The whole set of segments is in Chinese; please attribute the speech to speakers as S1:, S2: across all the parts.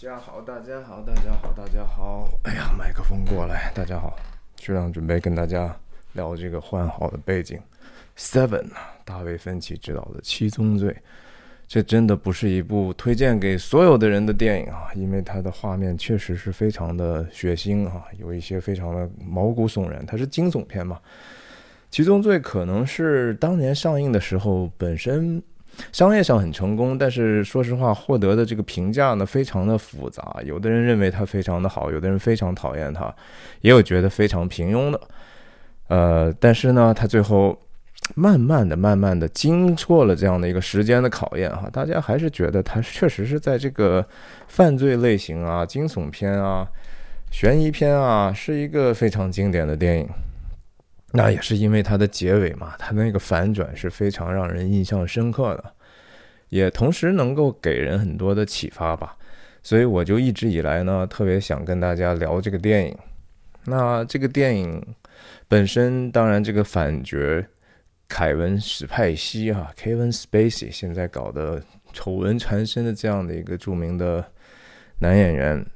S1: 家好，大家好，大家好，大家好。哎呀，麦克风过来，大家好。学长准备跟大家聊这个《换好的背景》Seven，大卫芬奇执导的《七宗罪》。这真的不是一部推荐给所有的人的电影啊，因为它的画面确实是非常的血腥啊，有一些非常的毛骨悚然。它是惊悚片嘛，《七宗罪》可能是当年上映的时候本身。商业上很成功，但是说实话，获得的这个评价呢，非常的复杂。有的人认为它非常的好，有的人非常讨厌它，也有觉得非常平庸的。呃，但是呢，它最后慢慢的、慢慢的经过了这样的一个时间的考验哈，大家还是觉得它确实是在这个犯罪类型啊、惊悚片啊、悬疑片啊，是一个非常经典的电影。那也是因为它的结尾嘛，它那个反转是非常让人印象深刻的，也同时能够给人很多的启发吧。所以我就一直以来呢，特别想跟大家聊这个电影。那这个电影本身，当然这个反角凯文史派西哈 Kevin Spacey 现在搞的丑闻缠身的这样的一个著名的男演员。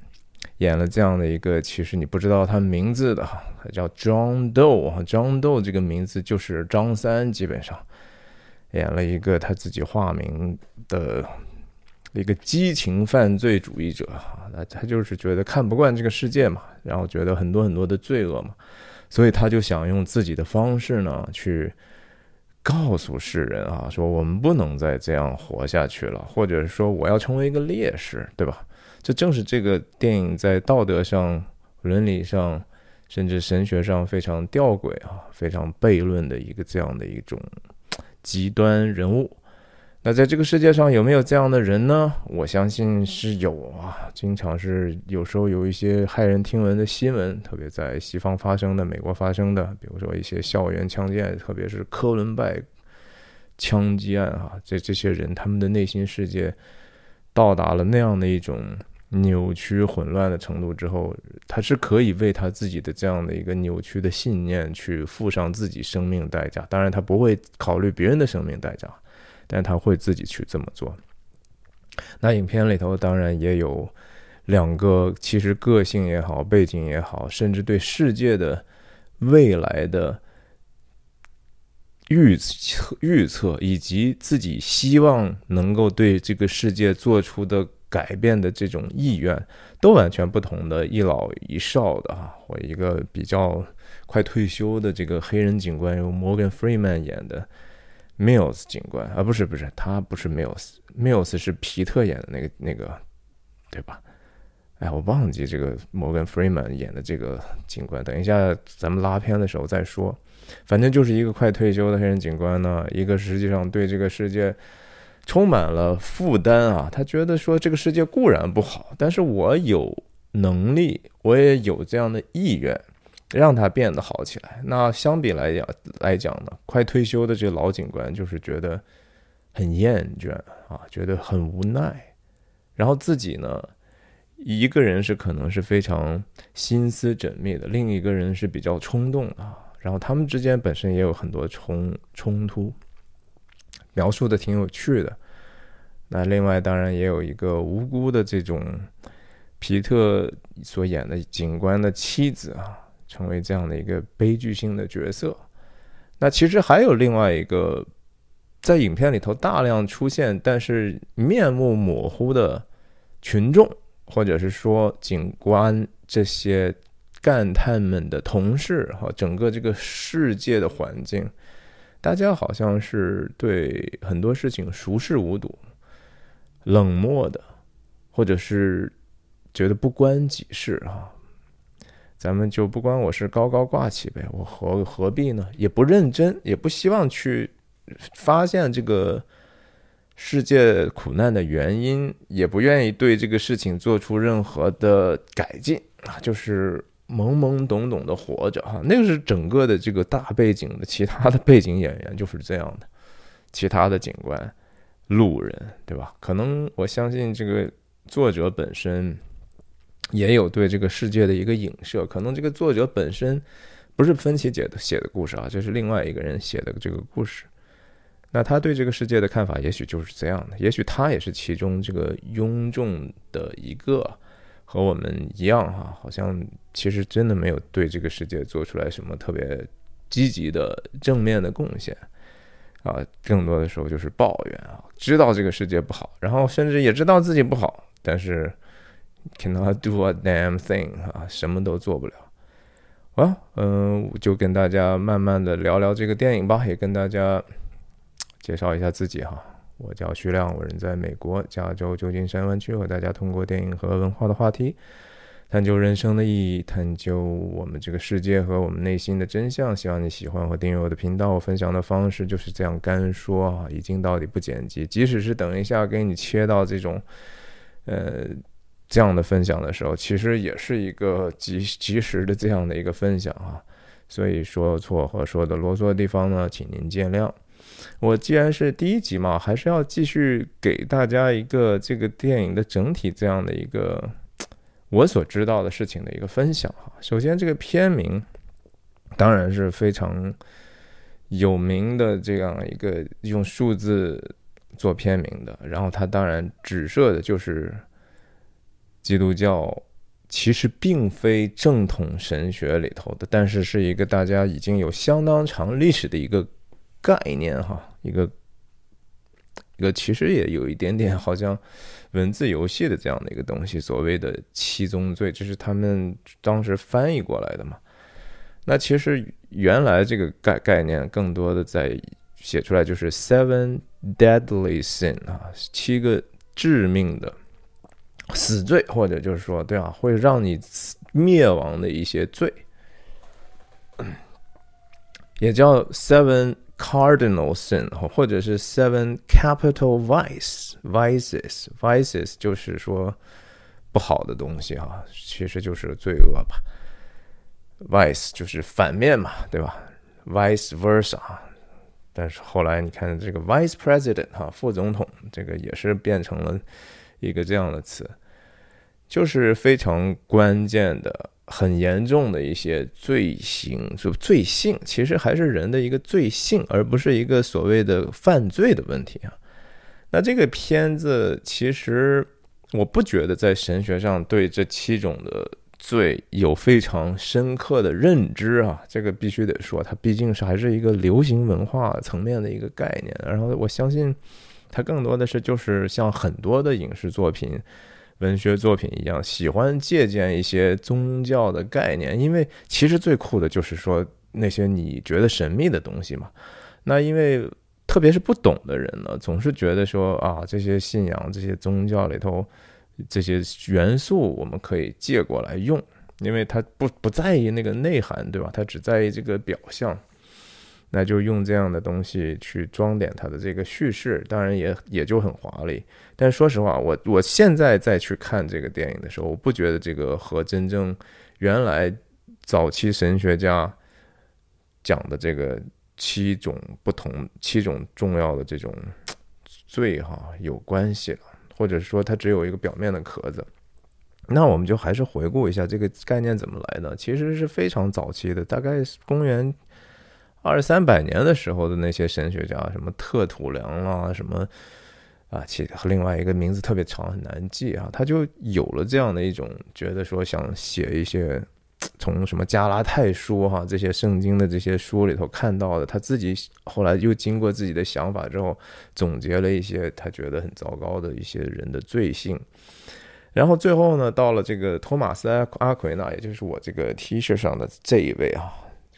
S1: 演了这样的一个，其实你不知道他名字的，他叫 John Doe，John Doe 这个名字就是张三，基本上演了一个他自己化名的一个激情犯罪主义者啊那他就是觉得看不惯这个世界嘛，然后觉得很多很多的罪恶嘛，所以他就想用自己的方式呢，去告诉世人啊，说我们不能再这样活下去了，或者说我要成为一个烈士，对吧？这正是这个电影在道德上、伦理上，甚至神学上非常吊诡啊、非常悖论的一个这样的一种极端人物。那在这个世界上有没有这样的人呢？我相信是有啊，经常是有时候有一些骇人听闻的新闻，特别在西方发生的、美国发生的，比如说一些校园枪击案，特别是科伦拜枪击案啊，这这些人他们的内心世界到达了那样的一种。扭曲混乱的程度之后，他是可以为他自己的这样的一个扭曲的信念去付上自己生命代价。当然，他不会考虑别人的生命代价，但他会自己去这么做。那影片里头当然也有两个，其实个性也好，背景也好，甚至对世界的未来的预测、预测，以及自己希望能够对这个世界做出的。改变的这种意愿都完全不同的一老一少的哈，或一个比较快退休的这个黑人警官，由 Morgan Freeman 演的 Mills 警官啊，不是不是，他不是 Mills，Mills 是皮特演的那个那个，对吧？哎，我忘记这个 Morgan Freeman 演的这个警官，等一下咱们拉片的时候再说。反正就是一个快退休的黑人警官呢，一个实际上对这个世界。充满了负担啊！他觉得说这个世界固然不好，但是我有能力，我也有这样的意愿，让它变得好起来。那相比来讲来讲呢，快退休的这个老警官就是觉得很厌倦啊，觉得很无奈。然后自己呢，一个人是可能是非常心思缜密的，另一个人是比较冲动的。然后他们之间本身也有很多冲冲突。描述的挺有趣的，那另外当然也有一个无辜的这种皮特所演的警官的妻子啊，成为这样的一个悲剧性的角色。那其实还有另外一个在影片里头大量出现，但是面目模糊的群众，或者是说警官这些干探们的同事和整个这个世界的环境。大家好像是对很多事情熟视无睹、冷漠的，或者是觉得不关己事啊。咱们就不关我事，高高挂起呗。我何何必呢？也不认真，也不希望去发现这个世界苦难的原因，也不愿意对这个事情做出任何的改进啊。就是。懵懵懂懂的活着哈，那个是整个的这个大背景的，其他的背景演员就是这样的，其他的警官、路人，对吧？可能我相信这个作者本身也有对这个世界的一个影射，可能这个作者本身不是芬奇姐的写的故事啊，这是另外一个人写的这个故事。那他对这个世界的看法也许就是这样的，也许他也是其中这个庸众的一个，和我们一样哈，好像其实真的没有对这个世界做出来什么特别积极的正面的贡献啊，更多的时候就是抱怨啊，知道这个世界不好，然后甚至也知道自己不好，但是 cannot do a damn thing 啊，什么都做不了。啊，嗯，就跟大家慢慢的聊聊这个电影吧，也跟大家介绍一下自己哈。我叫徐亮，我人在美国加州旧金山湾区，和大家通过电影和文化的话题，探究人生的意义，探究我们这个世界和我们内心的真相。希望你喜欢和订阅我的频道。我分享的方式就是这样干说啊，一镜到底不剪辑，即使是等一下给你切到这种，呃。这样的分享的时候，其实也是一个及及时的这样的一个分享啊，所以说错和说的啰嗦的地方呢，请您见谅。我既然是第一集嘛，还是要继续给大家一个这个电影的整体这样的一个我所知道的事情的一个分享哈。首先，这个片名当然是非常有名的这样一个用数字做片名的，然后它当然指涉的就是。基督教其实并非正统神学里头的，但是是一个大家已经有相当长历史的一个概念哈，一个一个其实也有一点点好像文字游戏的这样的一个东西，所谓的七宗罪，这是他们当时翻译过来的嘛。那其实原来这个概概念更多的在写出来就是 seven deadly sin 啊，七个致命的。死罪，或者就是说，对啊，会让你灭亡的一些罪，也叫 seven cardinal sin，或者是 seven capital vice，vices，vices 就是说不好的东西哈，其实就是罪恶吧。vice 就是反面嘛，对吧？vice versa，但是后来你看这个 vice president 哈，副总统，这个也是变成了。一个这样的词，就是非常关键的、很严重的一些罪行，就罪性，其实还是人的一个罪性，而不是一个所谓的犯罪的问题啊。那这个片子其实我不觉得在神学上对这七种的罪有非常深刻的认知啊，这个必须得说，它毕竟是还是一个流行文化层面的一个概念，然后我相信。它更多的是就是像很多的影视作品、文学作品一样，喜欢借鉴一些宗教的概念，因为其实最酷的就是说那些你觉得神秘的东西嘛。那因为特别是不懂的人呢，总是觉得说啊，这些信仰、这些宗教里头这些元素我们可以借过来用，因为他不不在意那个内涵，对吧？他只在意这个表象。那就用这样的东西去装点它的这个叙事，当然也也就很华丽。但说实话，我我现在再去看这个电影的时候，我不觉得这个和真正原来早期神学家讲的这个七种不同、七种重要的这种罪哈有关系了，或者说它只有一个表面的壳子。那我们就还是回顾一下这个概念怎么来的，其实是非常早期的，大概公元。二三百年的时候的那些神学家，什么特土良啦，什么啊，其和另外一个名字特别长，很难记啊，他就有了这样的一种觉得说，想写一些从什么加拉太书哈这些圣经的这些书里头看到的，他自己后来又经过自己的想法之后，总结了一些他觉得很糟糕的一些人的罪性，然后最后呢，到了这个托马斯阿奎那，也就是我这个 T 恤上的这一位啊。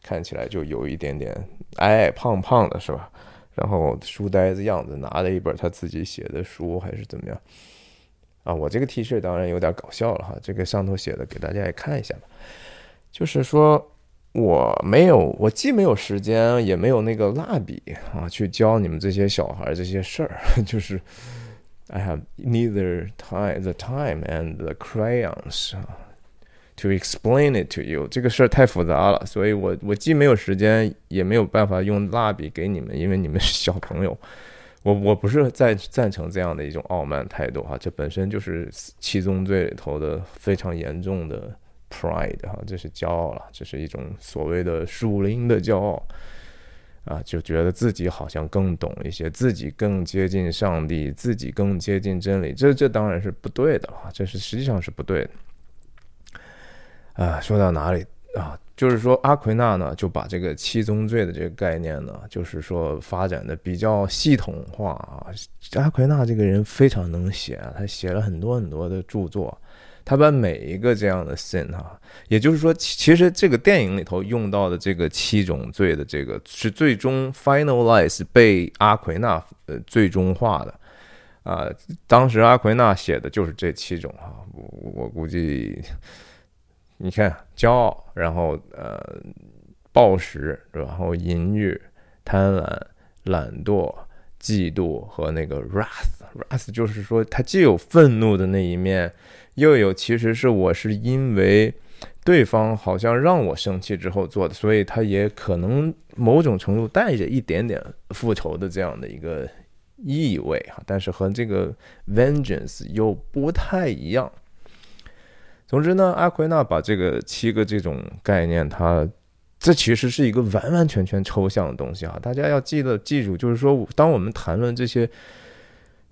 S1: 看起来就有一点点矮矮胖胖的，是吧？然后书呆子样子，拿了一本他自己写的书，还是怎么样？啊，我这个 T 恤当然有点搞笑了哈。这个上头写的，给大家也看一下吧。就是说我没有，我既没有时间，也没有那个蜡笔啊，去教你们这些小孩这些事儿。就是 I have neither time, the time and the crayons 啊。To explain it to you，这个事儿太复杂了，所以我我既没有时间，也没有办法用蜡笔给你们，因为你们是小朋友。我我不是赞赞成这样的一种傲慢态度哈，这本身就是七宗罪里头的非常严重的 pride 哈，这是骄傲了，这是一种所谓的属灵的骄傲啊，就觉得自己好像更懂一些，自己更接近上帝，自己更接近真理，这这当然是不对的啊，这是实际上是不对的。啊，说到哪里啊？就是说阿奎那呢，就把这个七宗罪的这个概念呢，就是说发展的比较系统化啊。阿奎那这个人非常能写啊，他写了很多很多的著作。他把每一个这样的 sin 啊，也就是说，其实这个电影里头用到的这个七种罪的这个是最终 finalize 被阿奎那呃最终化的啊。当时阿奎那写的就是这七种哈，我我估计，你看骄傲，然后呃暴食，然后淫欲、贪婪、懒惰、嫉妒和那个 wrath，wrath 就是说他既有愤怒的那一面。又有，其实是我是因为对方好像让我生气之后做的，所以他也可能某种程度带着一点点复仇的这样的一个意味哈，但是和这个 vengeance 又不太一样。总之呢，阿奎那把这个七个这种概念，它这其实是一个完完全全抽象的东西啊，大家要记得记住，就是说，当我们谈论这些。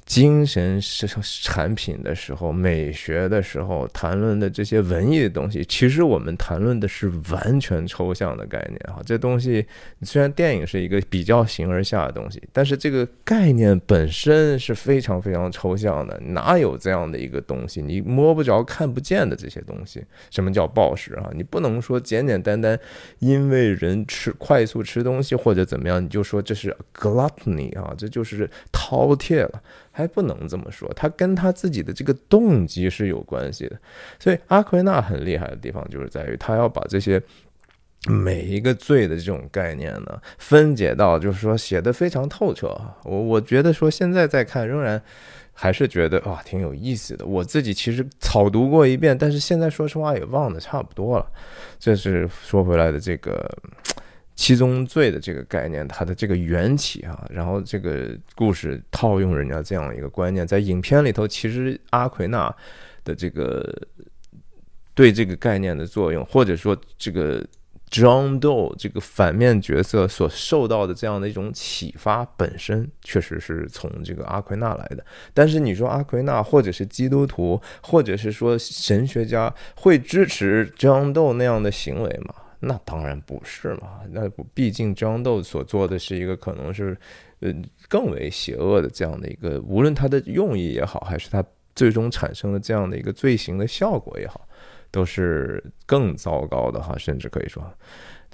S1: 精神是产品的时候，美学的时候，谈论的这些文艺的东西，其实我们谈论的是完全抽象的概念哈。这东西虽然电影是一个比较形而下的东西，但是这个概念本身是非常非常抽象的。哪有这样的一个东西？你摸不着、看不见的这些东西，什么叫暴食啊？你不能说简简单单因为人吃快速吃东西或者怎么样，你就说这是 gluttony 啊，这就是饕餮了。还不能这么说，他跟他自己的这个动机是有关系的。所以阿奎那很厉害的地方就是在于，他要把这些每一个罪的这种概念呢，分解到就是说写的非常透彻。我我觉得说现在再看，仍然还是觉得啊挺有意思的。我自己其实草读过一遍，但是现在说实话也忘得差不多了。这是说回来的这个。七宗罪的这个概念，它的这个缘起啊，然后这个故事套用人家这样一个观念，在影片里头，其实阿奎那的这个对这个概念的作用，或者说这个 John Doe 这个反面角色所受到的这样的一种启发，本身确实是从这个阿奎那来的。但是你说阿奎那或者是基督徒，或者是说神学家会支持 John Doe 那样的行为吗？那当然不是嘛，那毕竟张豆所做的是一个可能是，呃，更为邪恶的这样的一个，无论他的用意也好，还是他最终产生的这样的一个罪行的效果也好，都是更糟糕的哈，甚至可以说。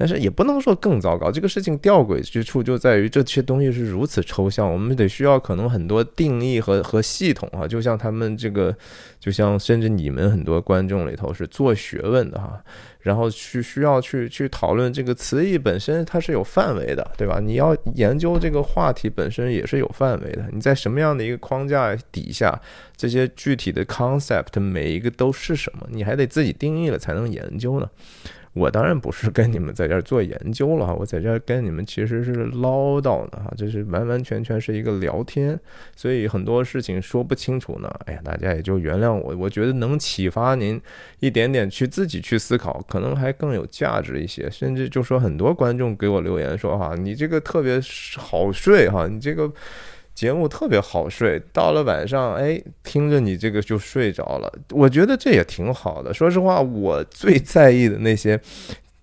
S1: 但是也不能说更糟糕，这个事情吊诡之处就在于这些东西是如此抽象，我们得需要可能很多定义和和系统啊，就像他们这个，就像甚至你们很多观众里头是做学问的哈，然后去需要去去讨论这个词义本身它是有范围的，对吧？你要研究这个话题本身也是有范围的，你在什么样的一个框架底下，这些具体的 concept 每一个都是什么，你还得自己定义了才能研究呢。我当然不是跟你们在这儿做研究了，我在这儿跟你们其实是唠叨呢哈，这是完完全全是一个聊天，所以很多事情说不清楚呢，哎呀，大家也就原谅我。我觉得能启发您一点点去自己去思考，可能还更有价值一些。甚至就说很多观众给我留言说哈，你这个特别好睡哈，你这个。节目特别好睡，到了晚上，哎，听着你这个就睡着了。我觉得这也挺好的。说实话，我最在意的那些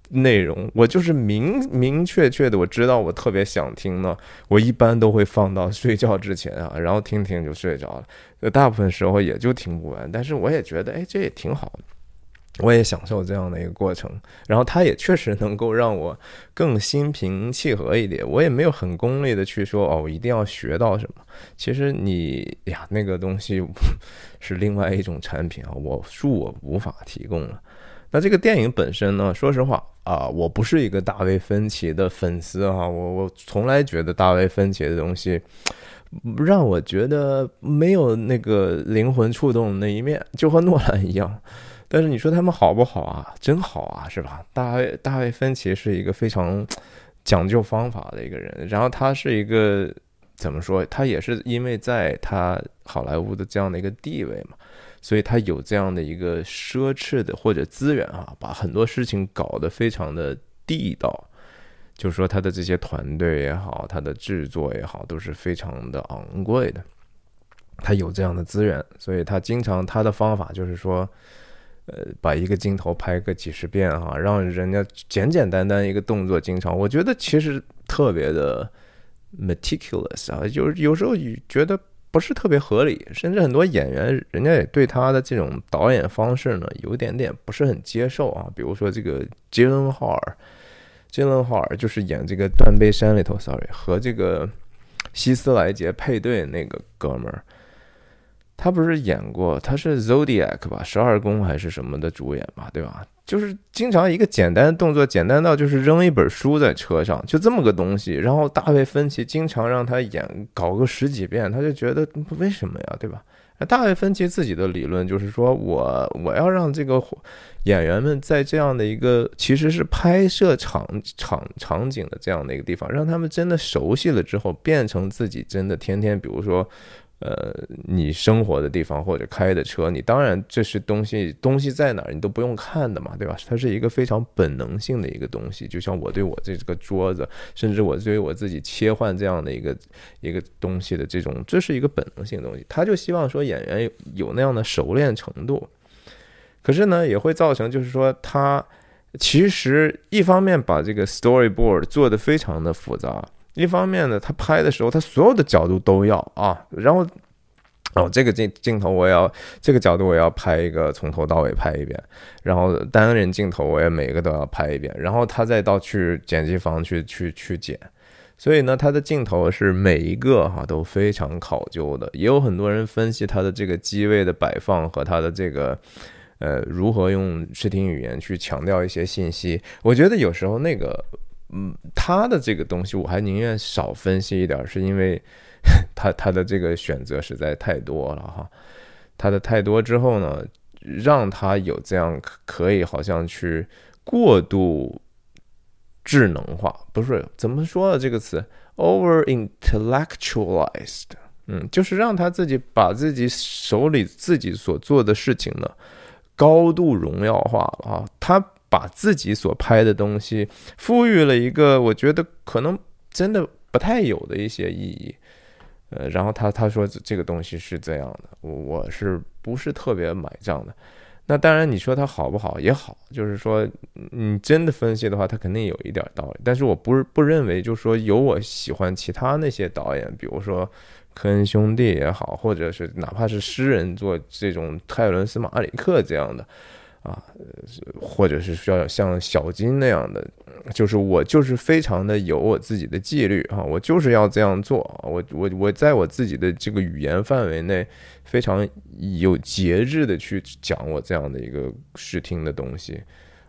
S1: 内容，我就是明明确确的，我知道我特别想听呢，我一般都会放到睡觉之前啊，然后听听就睡着了。大部分时候也就听不完，但是我也觉得，哎，这也挺好的。我也享受这样的一个过程，然后它也确实能够让我更心平气和一点。我也没有很功利的去说哦，我一定要学到什么。其实你呀，那个东西 是另外一种产品啊，我恕我无法提供了。那这个电影本身呢，说实话啊，我不是一个大卫芬奇的粉丝哈，我我从来觉得大卫芬奇的东西让我觉得没有那个灵魂触动那一面，就和诺兰一样。但是你说他们好不好啊？真好啊，是吧？大卫大卫芬奇是一个非常讲究方法的一个人，然后他是一个怎么说？他也是因为在他好莱坞的这样的一个地位嘛，所以他有这样的一个奢侈的或者资源啊，把很多事情搞得非常的地道。就是说他的这些团队也好，他的制作也好，都是非常的昂贵的。他有这样的资源，所以他经常他的方法就是说，呃，把一个镜头拍个几十遍哈，让人家简简单单一个动作，经常我觉得其实特别的 meticulous 啊，有有时候觉得不是特别合理，甚至很多演员人家也对他的这种导演方式呢，有点点不是很接受啊。比如说这个杰伦·浩尔，杰伦·浩尔就是演这个《断背山》里头，sorry，和这个希斯莱杰配对那个哥们儿。他不是演过，他是 Zodiac 吧，十二宫还是什么的主演吧，对吧？就是经常一个简单的动作，简单到就是扔一本书在车上，就这么个东西。然后大卫芬奇经常让他演，搞个十几遍，他就觉得为什么呀，对吧？大卫芬奇自己的理论就是说，我我要让这个演员们在这样的一个其实是拍摄场场场景的这样的一个地方，让他们真的熟悉了之后，变成自己真的天天，比如说。呃，你生活的地方或者开的车，你当然这是东西，东西在哪儿你都不用看的嘛，对吧？它是一个非常本能性的一个东西，就像我对我这个桌子，甚至我对于我自己切换这样的一个一个东西的这种，这是一个本能性的东西。他就希望说演员有那样的熟练程度，可是呢，也会造成就是说他其实一方面把这个 storyboard 做的非常的复杂。一方面呢，他拍的时候，他所有的角度都要啊，然后哦，这个镜镜头我要这个角度我要拍一个从头到尾拍一遍，然后单人镜头我也每个都要拍一遍，然后他再到去剪辑房去去去剪，所以呢，他的镜头是每一个哈都非常考究的，也有很多人分析他的这个机位的摆放和他的这个呃如何用视听语言去强调一些信息，我觉得有时候那个。嗯，他的这个东西我还宁愿少分析一点，是因为 他他的这个选择实在太多了哈。他的太多之后呢，让他有这样可以好像去过度智能化，不是怎么说的这个词，over intellectualized，嗯，就是让他自己把自己手里自己所做的事情呢高度荣耀化了啊，他。把自己所拍的东西赋予了一个我觉得可能真的不太有的一些意义，呃，然后他他说这个东西是这样的，我我是不是特别买账的？那当然你说它好不好也好，就是说你真的分析的话，它肯定有一点道理。但是我不是不认为，就是说有我喜欢其他那些导演，比如说科恩兄弟也好，或者是哪怕是诗人做这种泰伦斯马里克这样的。啊，或者是需要像小金那样的，就是我就是非常的有我自己的纪律啊，我就是要这样做，我我我在我自己的这个语言范围内，非常有节制的去讲我这样的一个视听的东西。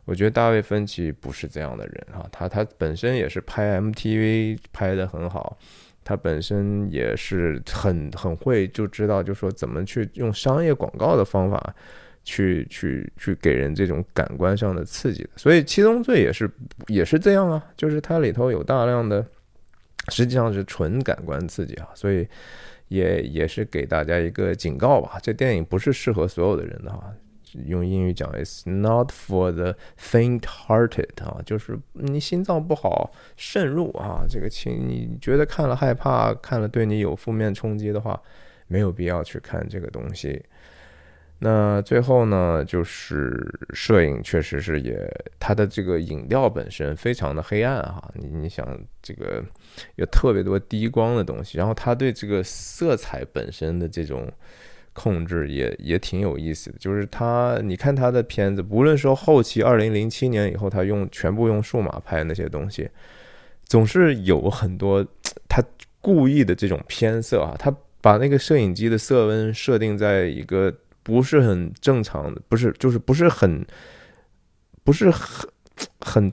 S1: 我觉得大卫芬奇不是这样的人哈，他他本身也是拍 MTV 拍的很好，他本身也是很很会就知道就说怎么去用商业广告的方法。去去去给人这种感官上的刺激的，所以《七宗罪》也是也是这样啊，就是它里头有大量的，实际上是纯感官刺激啊，所以也也是给大家一个警告吧，这电影不是适合所有的人的哈，用英语讲，It's not for the faint-hearted 啊，就是你心脏不好慎入啊，这个请你觉得看了害怕，看了对你有负面冲击的话，没有必要去看这个东西。那最后呢，就是摄影确实是也，它的这个影调本身非常的黑暗哈。你你想这个有特别多低光的东西，然后他对这个色彩本身的这种控制也也挺有意思的。就是他，你看他的片子，无论说后期二零零七年以后，他用全部用数码拍那些东西，总是有很多他故意的这种偏色啊。他把那个摄影机的色温设定在一个。不是很正常的，不是，就是不是很，不是很很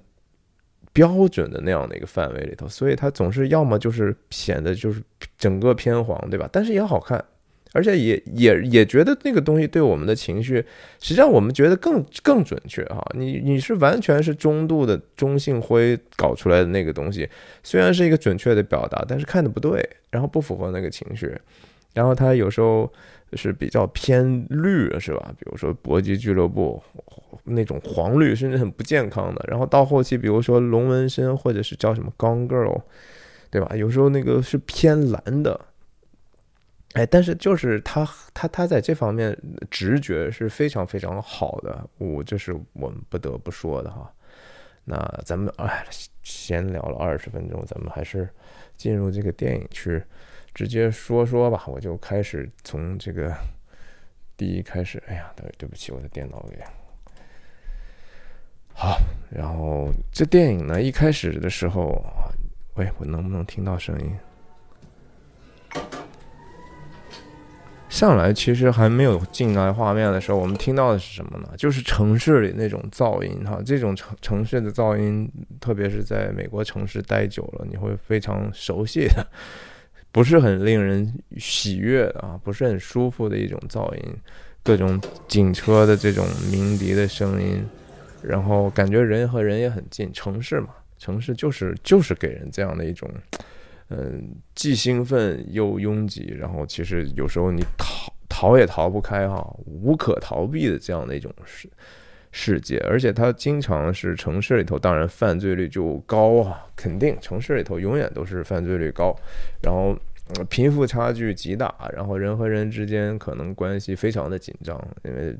S1: 标准的那样的一个范围里头，所以它总是要么就是显得就是整个偏黄，对吧？但是也好看，而且也也也觉得那个东西对我们的情绪，实际上我们觉得更更准确哈。你你是完全是中度的中性灰搞出来的那个东西，虽然是一个准确的表达，但是看的不对，然后不符合那个情绪。然后它有时候是比较偏绿，是吧？比如说《搏击俱乐部》那种黄绿，甚至很不健康的。然后到后期，比如说《龙纹身》或者是叫什么《Gone Girl》，对吧？有时候那个是偏蓝的。哎，但是就是他他他在这方面直觉是非常非常好的，我这是我们不得不说的哈。那咱们哎，闲聊了二十分钟，咱们还是进入这个电影去直接说说吧。我就开始从这个第一开始。哎呀，对对不起，我的电脑给好。然后这电影呢，一开始的时候，喂，我能不能听到声音？上来其实还没有进来画面的时候，我们听到的是什么呢？就是城市里那种噪音哈，这种城城市的噪音，特别是在美国城市待久了，你会非常熟悉的，不是很令人喜悦啊，不是很舒服的一种噪音，各种警车的这种鸣笛的声音，然后感觉人和人也很近，城市嘛，城市就是就是给人这样的一种。嗯，既兴奋又拥挤，然后其实有时候你逃逃也逃不开哈，无可逃避的这样的一种事世界，而且它经常是城市里头，当然犯罪率就高啊，肯定城市里头永远都是犯罪率高，然后贫富差距极大，然后人和人之间可能关系非常的紧张，因为。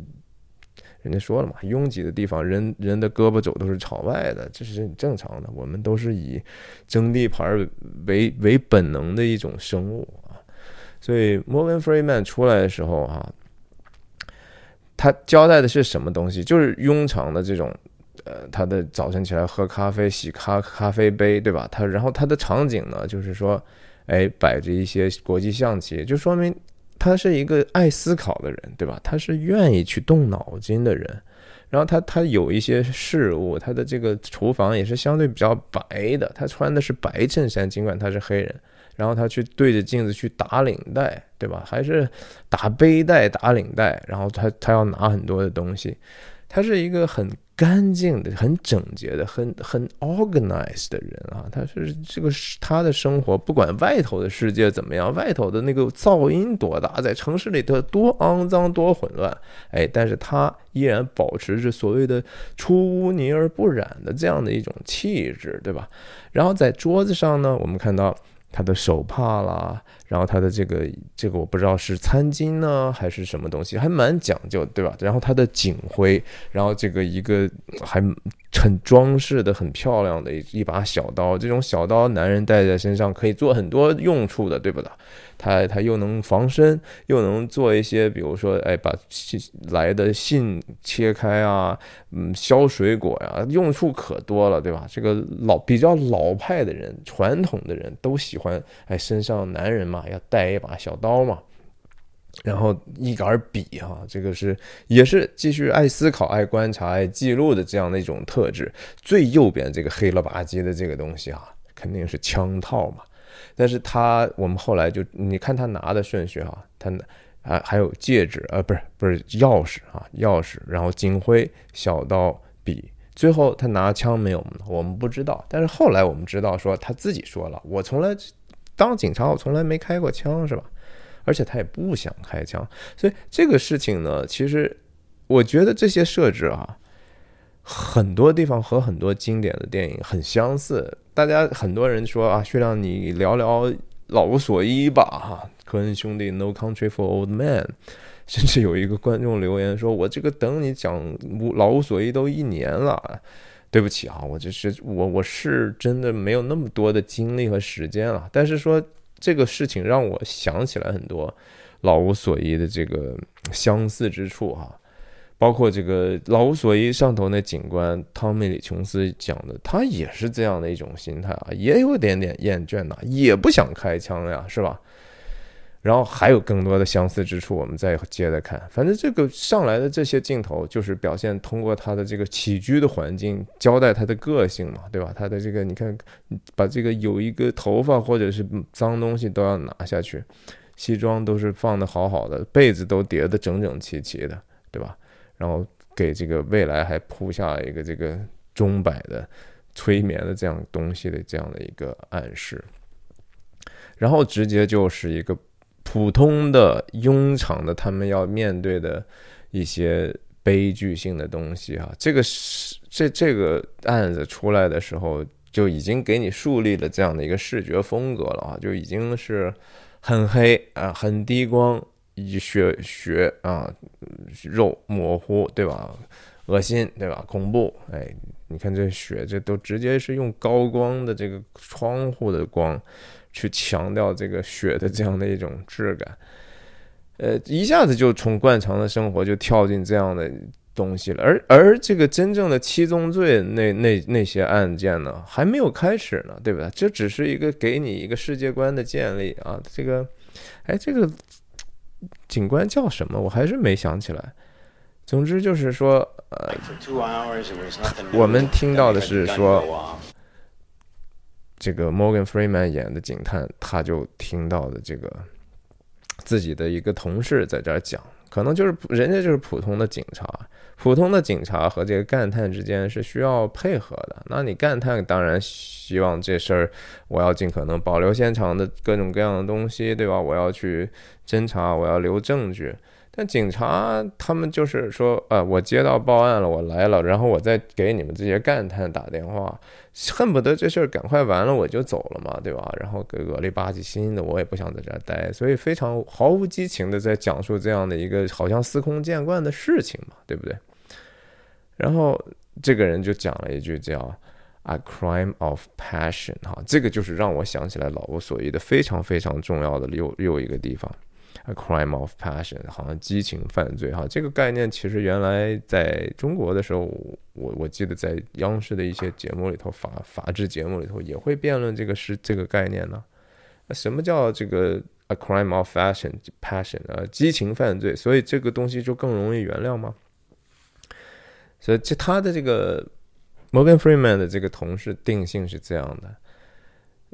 S1: 人家说了嘛，拥挤的地方，人人的胳膊肘都是朝外的，这是很正常的。我们都是以争地盘为为本能的一种生物啊。所以，Morgan Freeman 出来的时候啊，他交代的是什么东西？就是庸常的这种，呃，他的早晨起来喝咖啡、洗咖咖啡杯，对吧？他然后他的场景呢，就是说，哎，摆着一些国际象棋，就说明。他是一个爱思考的人，对吧？他是愿意去动脑筋的人。然后他他有一些事物，他的这个厨房也是相对比较白的。他穿的是白衬衫，尽管他是黑人。然后他去对着镜子去打领带，对吧？还是打背带、打领带。然后他他要拿很多的东西。他是一个很。干净的、很整洁的、很很 organized 的人啊，他是这个他的生活，不管外头的世界怎么样，外头的那个噪音多大，在城市里头多肮脏、多混乱，哎，但是他依然保持着所谓的出污泥而不染的这样的一种气质，对吧？然后在桌子上呢，我们看到。他的手帕啦，然后他的这个这个我不知道是餐巾呢还是什么东西，还蛮讲究，对吧？然后他的警徽，然后这个一个还很装饰的很漂亮的一一把小刀，这种小刀男人带在身上可以做很多用处的，对不对？它它又能防身，又能做一些，比如说，哎，把信来的信切开啊，嗯，削水果呀，用处可多了，对吧？这个老比较老派的人，传统的人都喜欢，哎，身上男人嘛要带一把小刀嘛，然后一杆笔哈，这个是也是继续爱思考、爱观察、爱记录的这样的一种特质。最右边这个黑了吧唧的这个东西哈，肯定是枪套嘛。但是他，我们后来就你看他拿的顺序哈，他啊还有戒指啊，不是不是钥匙啊，钥匙，然后警徽、小刀、笔，最后他拿枪没有？我们不知道。但是后来我们知道说他自己说了，我从来当警察，我从来没开过枪，是吧？而且他也不想开枪。所以这个事情呢，其实我觉得这些设置啊，很多地方和很多经典的电影很相似。大家很多人说啊，薛亮，你聊聊老无所依吧，哈，科恩兄弟《No Country for Old Men 》，甚至有一个观众留言说，我这个等你讲无老无所依都一年了，对不起啊，我这是我我是真的没有那么多的精力和时间了，但是说这个事情让我想起来很多老无所依的这个相似之处哈。包括这个老无所依上头那警官汤米·李·琼斯讲的，他也是这样的一种心态啊，也有点点厌倦呐，也不想开枪呀，是吧？然后还有更多的相似之处，我们再接着看。反正这个上来的这些镜头，就是表现通过他的这个起居的环境，交代他的个性嘛，对吧？他的这个，你看，把这个有一个头发或者是脏东西都要拿下去，西装都是放的好好的，被子都叠得整整齐齐的，对吧？然后给这个未来还铺下一个这个钟摆的催眠的这样东西的这样的一个暗示，然后直接就是一个普通的庸常的他们要面对的一些悲剧性的东西啊。这个是这这个案子出来的时候，就已经给你树立了这样的一个视觉风格了啊，就已经是很黑啊，很低光，血血啊，肉模糊，对吧？恶心，对吧？恐怖，哎。你看这血，这都直接是用高光的这个窗户的光，去强调这个血的这样的一种质感，呃，一下子就从惯常的生活就跳进这样的东西了。而而这个真正的七宗罪那那那些案件呢，还没有开始呢，对吧？这只是一个给你一个世界观的建立啊。这个，哎，这个警官叫什么？我还是没想起来。总之就是说，呃，我们听到的是说，这个 Morgan Freeman 演的警探，他就听到的这个自己的一个同事在这儿讲，可能就是人家就是普通的警察，普通的警察和这个干探之间是需要配合的。那你干探当然希望这事儿，我要尽可能保留现场的各种各样的东西，对吧？我要去侦查，我要留证据。但警察他们就是说，呃，我接到报案了，我来了，然后我再给你们这些干探打电话，恨不得这事儿赶快完了我就走了嘛，对吧？然后给恶里吧唧新的，我也不想在这儿待，所以非常毫无激情的在讲述这样的一个好像司空见惯的事情嘛，对不对？然后这个人就讲了一句叫 “a crime of passion”，哈，这个就是让我想起来老无所依的非常非常重要的又又一个地方。A crime of passion，好像激情犯罪哈，这个概念其实原来在中国的时候，我我记得在央视的一些节目里头，法法制节目里头也会辩论这个是这个概念呢。那什么叫这个 a crime of passion passion 啊？激情犯罪，所以这个东西就更容易原谅吗？所以这他的这个 Morgan Freeman 的这个同事定性是这样的。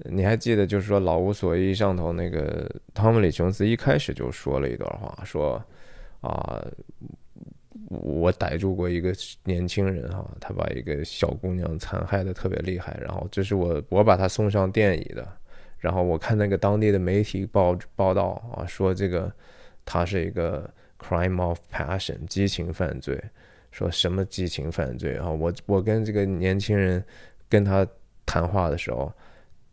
S1: 你还记得，就是说《老无所依》上头那个汤姆·李·琼斯一开始就说了一段话，说啊，我逮住过一个年轻人哈，他把一个小姑娘残害的特别厉害，然后这是我我把他送上电椅的，然后我看那个当地的媒体报报道啊，说这个他是一个 crime of passion 激情犯罪，说什么激情犯罪啊？我我跟这个年轻人跟他谈话的时候。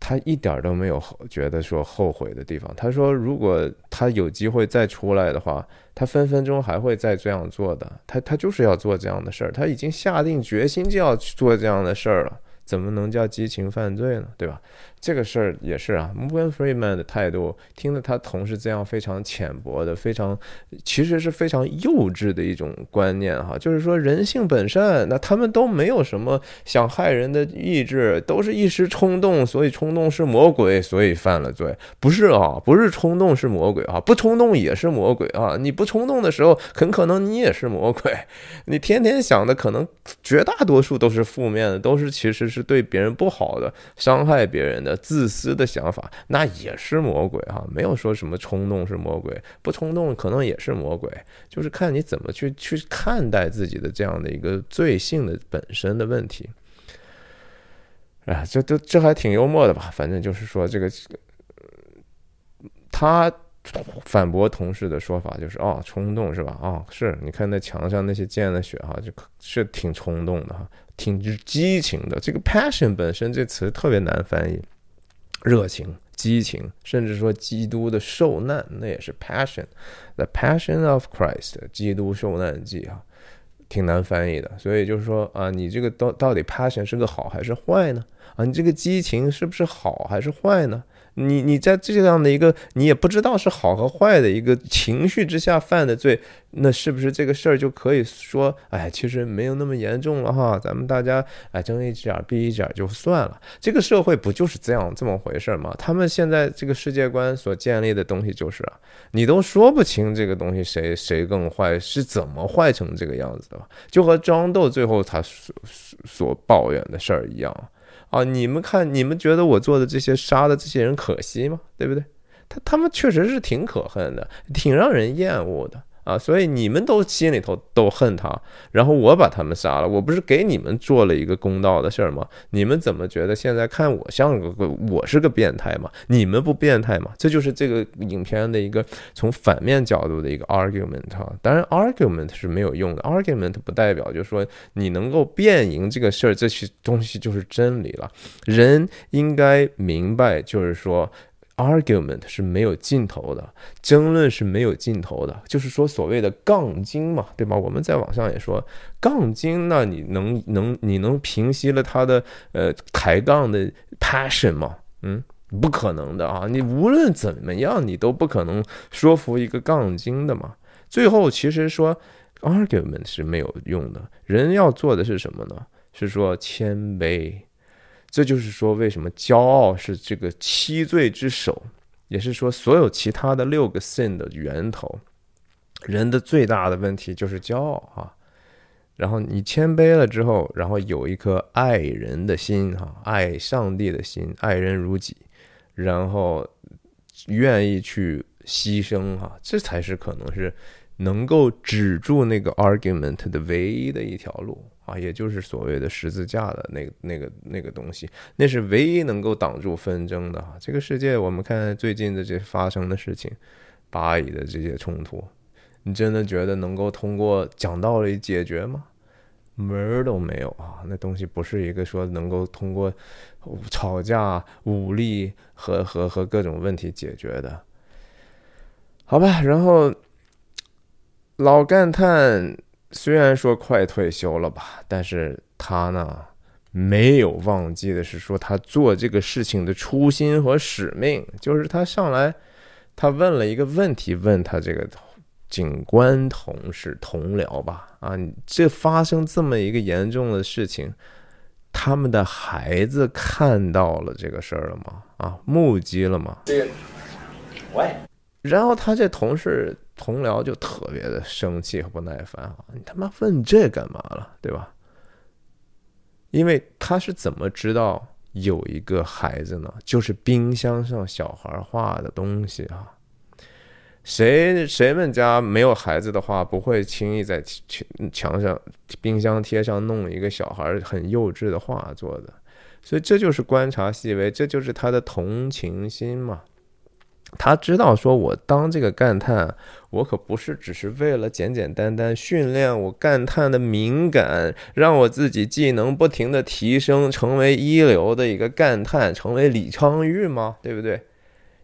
S1: 他一点都没有觉得说后悔的地方。他说，如果他有机会再出来的话，他分分钟还会再这样做的。他他就是要做这样的事儿，他已经下定决心就要去做这样的事儿了。怎么能叫激情犯罪呢？对吧？这个事儿也是啊。Morgan Freeman 的态度，听了他同事这样非常浅薄的、非常其实是非常幼稚的一种观念哈，就是说人性本善，那他们都没有什么想害人的意志，都是一时冲动，所以冲动是魔鬼，所以犯了罪。不是啊，不是冲动是魔鬼啊，不冲动也是魔鬼啊。你不冲动的时候，很可能你也是魔鬼。你天天想的可能绝大多数都是负面的，都是其实是。对别人不好的、伤害别人的、自私的想法，那也是魔鬼哈。没有说什么冲动是魔鬼，不冲动可能也是魔鬼，就是看你怎么去去看待自己的这样的一个罪性的本身的问题。啊，这都这还挺幽默的吧？反正就是说这个，他反驳同事的说法就是哦，冲动是吧？哦，是你看那墙上那些溅的血哈，就是挺冲动的哈。挺激情的，这个 passion 本身这词特别难翻译，热情、激情，甚至说基督的受难，那也是 passion，the passion of Christ，基督受难记啊，挺难翻译的。所以就是说啊，你这个到到底 passion 是个好还是坏呢？啊，你这个激情是不是好还是坏呢？你你在这样的一个你也不知道是好和坏的一个情绪之下犯的罪，那是不是这个事儿就可以说，哎，其实没有那么严重了哈？咱们大家哎睁一只眼闭一只眼就算了。这个社会不就是这样这么回事吗？他们现在这个世界观所建立的东西就是，你都说不清这个东西谁谁更坏，是怎么坏成这个样子的吧？就和张豆最后他所所抱怨的事儿一样。啊，你们看，你们觉得我做的这些杀的这些人可惜吗？对不对？他他们确实是挺可恨的，挺让人厌恶的啊，所以你们都心里头都恨他，然后我把他们杀了，我不是给你们做了一个公道的事儿吗？你们怎么觉得现在看我像个我是个变态吗？你们不变态吗？这就是这个影片的一个从反面角度的一个 argument 啊。当然 argument 是没有用的，argument 不代表就是说你能够辩赢这个事儿，这些东西就是真理了。人应该明白，就是说。Argument 是没有尽头的，争论是没有尽头的，就是说所谓的杠精嘛，对吧？我们在网上也说杠精，那你能能你能平息了他的呃抬杠的 passion 吗？嗯，不可能的啊！你无论怎么样，你都不可能说服一个杠精的嘛。最后其实说 argument 是没有用的，人要做的是什么呢？是说谦卑。这就是说，为什么骄傲是这个七罪之首，也是说所有其他的六个 sin 的源头。人的最大的问题就是骄傲啊。然后你谦卑了之后，然后有一颗爱人的心哈，爱上帝的心，爱人如己，然后愿意去牺牲哈，这才是可能是能够止住那个 argument 的唯一的一条路。啊，也就是所谓的十字架的那个、那个、那个东西，那是唯一能够挡住纷争的。这个世界，我们看最近的这发生的事情，巴以的这些冲突，你真的觉得能够通过讲道理解决吗？门儿都没有啊！那东西不是一个说能够通过吵架、武力和和和各种问题解决的。好吧，然后老干探。虽然说快退休了吧，但是他呢没有忘记的是说他做这个事情的初心和使命，就是他上来他问了一个问题，问他这个警官同事同僚吧，啊，这发生这么一个严重的事情，他们的孩子看到了这个事儿了吗？啊，目击了吗？喂，然后他这同事。同僚就特别的生气和不耐烦啊！你他妈问这干嘛了，对吧？因为他是怎么知道有一个孩子呢？就是冰箱上小孩画的东西啊！谁谁们家没有孩子的话，不会轻易在墙墙上、冰箱贴上弄一个小孩很幼稚的画作的。所以这就是观察细微，这就是他的同情心嘛。他知道，说我当这个干探，我可不是只是为了简简单单训练我干探的敏感，让我自己技能不停的提升，成为一流的一个干探，成为李昌钰吗？对不对？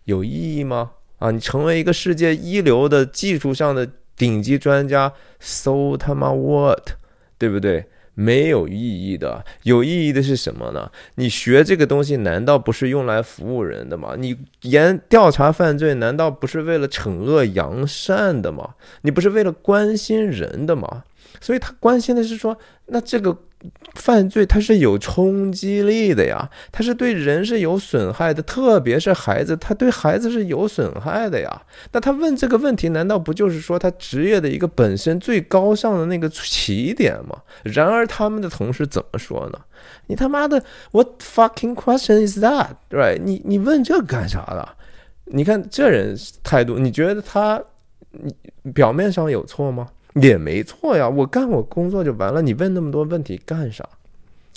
S1: 有意义吗？啊，你成为一个世界一流的技术上的顶级专家，so 他妈 what？对不对？没有意义的，有意义的是什么呢？你学这个东西难道不是用来服务人的吗？你研调查犯罪难道不是为了惩恶扬善的吗？你不是为了关心人的吗？所以他关心的是说，那这个。犯罪它是有冲击力的呀，它是对人是有损害的，特别是孩子，他对孩子是有损害的呀。那他问这个问题，难道不就是说他职业的一个本身最高尚的那个起点吗？然而他们的同事怎么说呢？你他妈的，What fucking question is that？对你你问这干啥的？你看这人态度，你觉得他你表面上有错吗？也没错呀，我干我工作就完了，你问那么多问题干啥？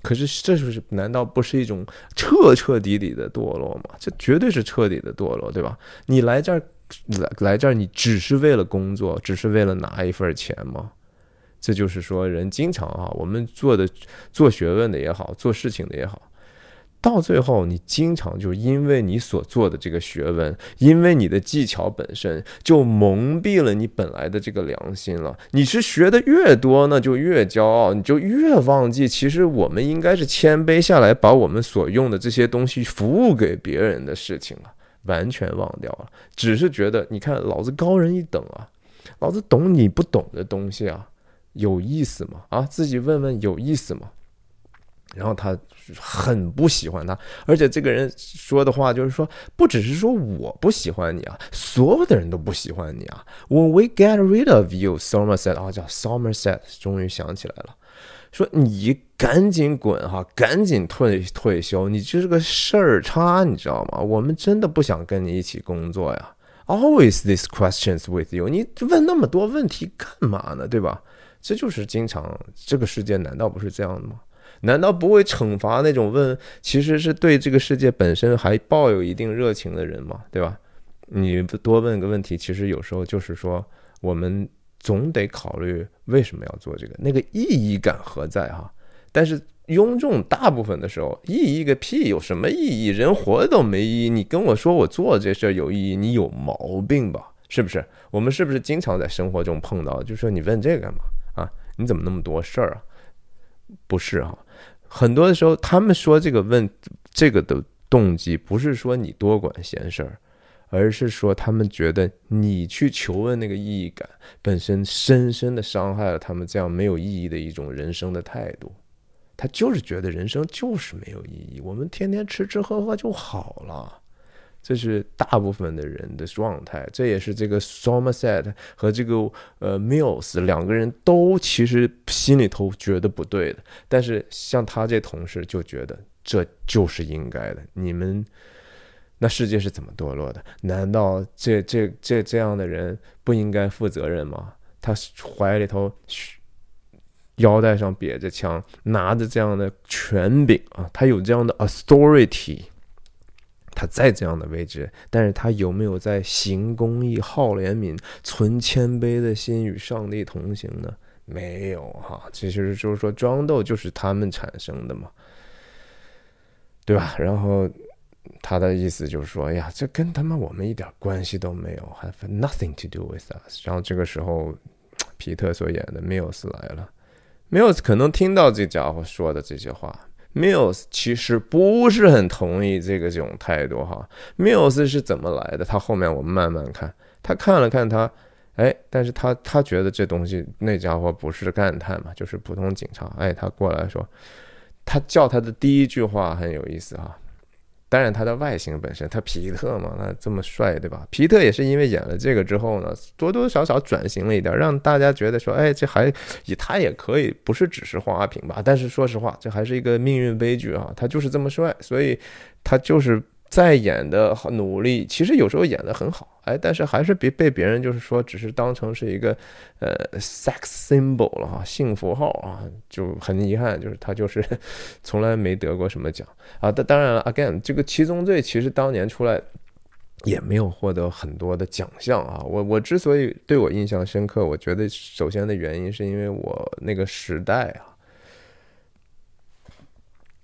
S1: 可是这是不是难道不是一种彻彻底底的堕落吗？这绝对是彻底的堕落，对吧？你来这儿来来这儿，你只是为了工作，只是为了拿一份钱吗？这就是说，人经常啊，我们做的做学问的也好，做事情的也好。到最后，你经常就因为你所做的这个学问，因为你的技巧本身，就蒙蔽了你本来的这个良心了。你是学的越多呢，就越骄傲，你就越忘记，其实我们应该是谦卑下来，把我们所用的这些东西服务给别人的事情了，完全忘掉了。只是觉得，你看老子高人一等啊，老子懂你不懂的东西啊，有意思吗？啊，自己问问有意思吗？然后他很不喜欢他，而且这个人说的话就是说，不只是说我不喜欢你啊，所有的人都不喜欢你啊。When we get rid of you, Somerset 啊，叫 Somerset，终于想起来了，说你赶紧滚哈，赶紧退退休，你就是个事儿差，你知道吗？我们真的不想跟你一起工作呀。Always these questions with you，你问那么多问题干嘛呢？对吧？这就是经常这个世界难道不是这样的吗？难道不会惩罚那种问其实是对这个世界本身还抱有一定热情的人吗？对吧？你多问个问题，其实有时候就是说我们总得考虑为什么要做这个，那个意义感何在哈？但是。庸众大部分的时候，意义个屁，有什么意义？人活的都没意义。你跟我说我做这事儿有意义，你有毛病吧？是不是？我们是不是经常在生活中碰到？就说你问这个干嘛啊？你怎么那么多事儿啊？不是啊，很多的时候他们说这个问这个的动机，不是说你多管闲事儿，而是说他们觉得你去求问那个意义感本身，深深的伤害了他们这样没有意义的一种人生的态度。他就是觉得人生就是没有意义，我们天天吃吃喝喝就好了，这是大部分的人的状态。这也是这个 Somerset 和这个呃 Mills 两个人都其实心里头觉得不对的，但是像他这同事就觉得这就是应该的。你们那世界是怎么堕落的？难道这这这这样的人不应该负责任吗？他怀里头。腰带上别着枪，拿着这样的权柄啊，他有这样的 authority，他在这样的位置，但是他有没有在行公义、好怜悯、存谦卑的心与上帝同行呢？没有哈，其实就是说装豆就是他们产生的嘛，对吧？然后他的意思就是说，哎呀，这跟他们我们一点关系都没有，have nothing to do with us。然后这个时候，皮特所演的 Mills 来了。，Mils 可能听到这家伙说的这些话，Mills 其实不是很同意这个这种态度哈。Mills 是怎么来的？他后面我们慢慢看。他看了看他，哎，但是他他觉得这东西那家伙不是干探嘛，就是普通警察。哎，他过来说，他叫他的第一句话很有意思哈。当然，他的外形本身，他皮特嘛，那这么帅，对吧？皮特也是因为演了这个之后呢，多多少少转型了一点，让大家觉得说，哎，这还以他也可以，不是只是花瓶吧？但是说实话，这还是一个命运悲剧啊！他就是这么帅，所以他就是。在演的努力，其实有时候演的很好，哎，但是还是被被别人就是说，只是当成是一个呃 sex symbol 了哈，性符号啊，就很遗憾，就是他就是从来没得过什么奖啊。但当然了，again，这个七宗罪其实当年出来也没有获得很多的奖项啊。我我之所以对我印象深刻，我觉得首先的原因是因为我那个时代啊。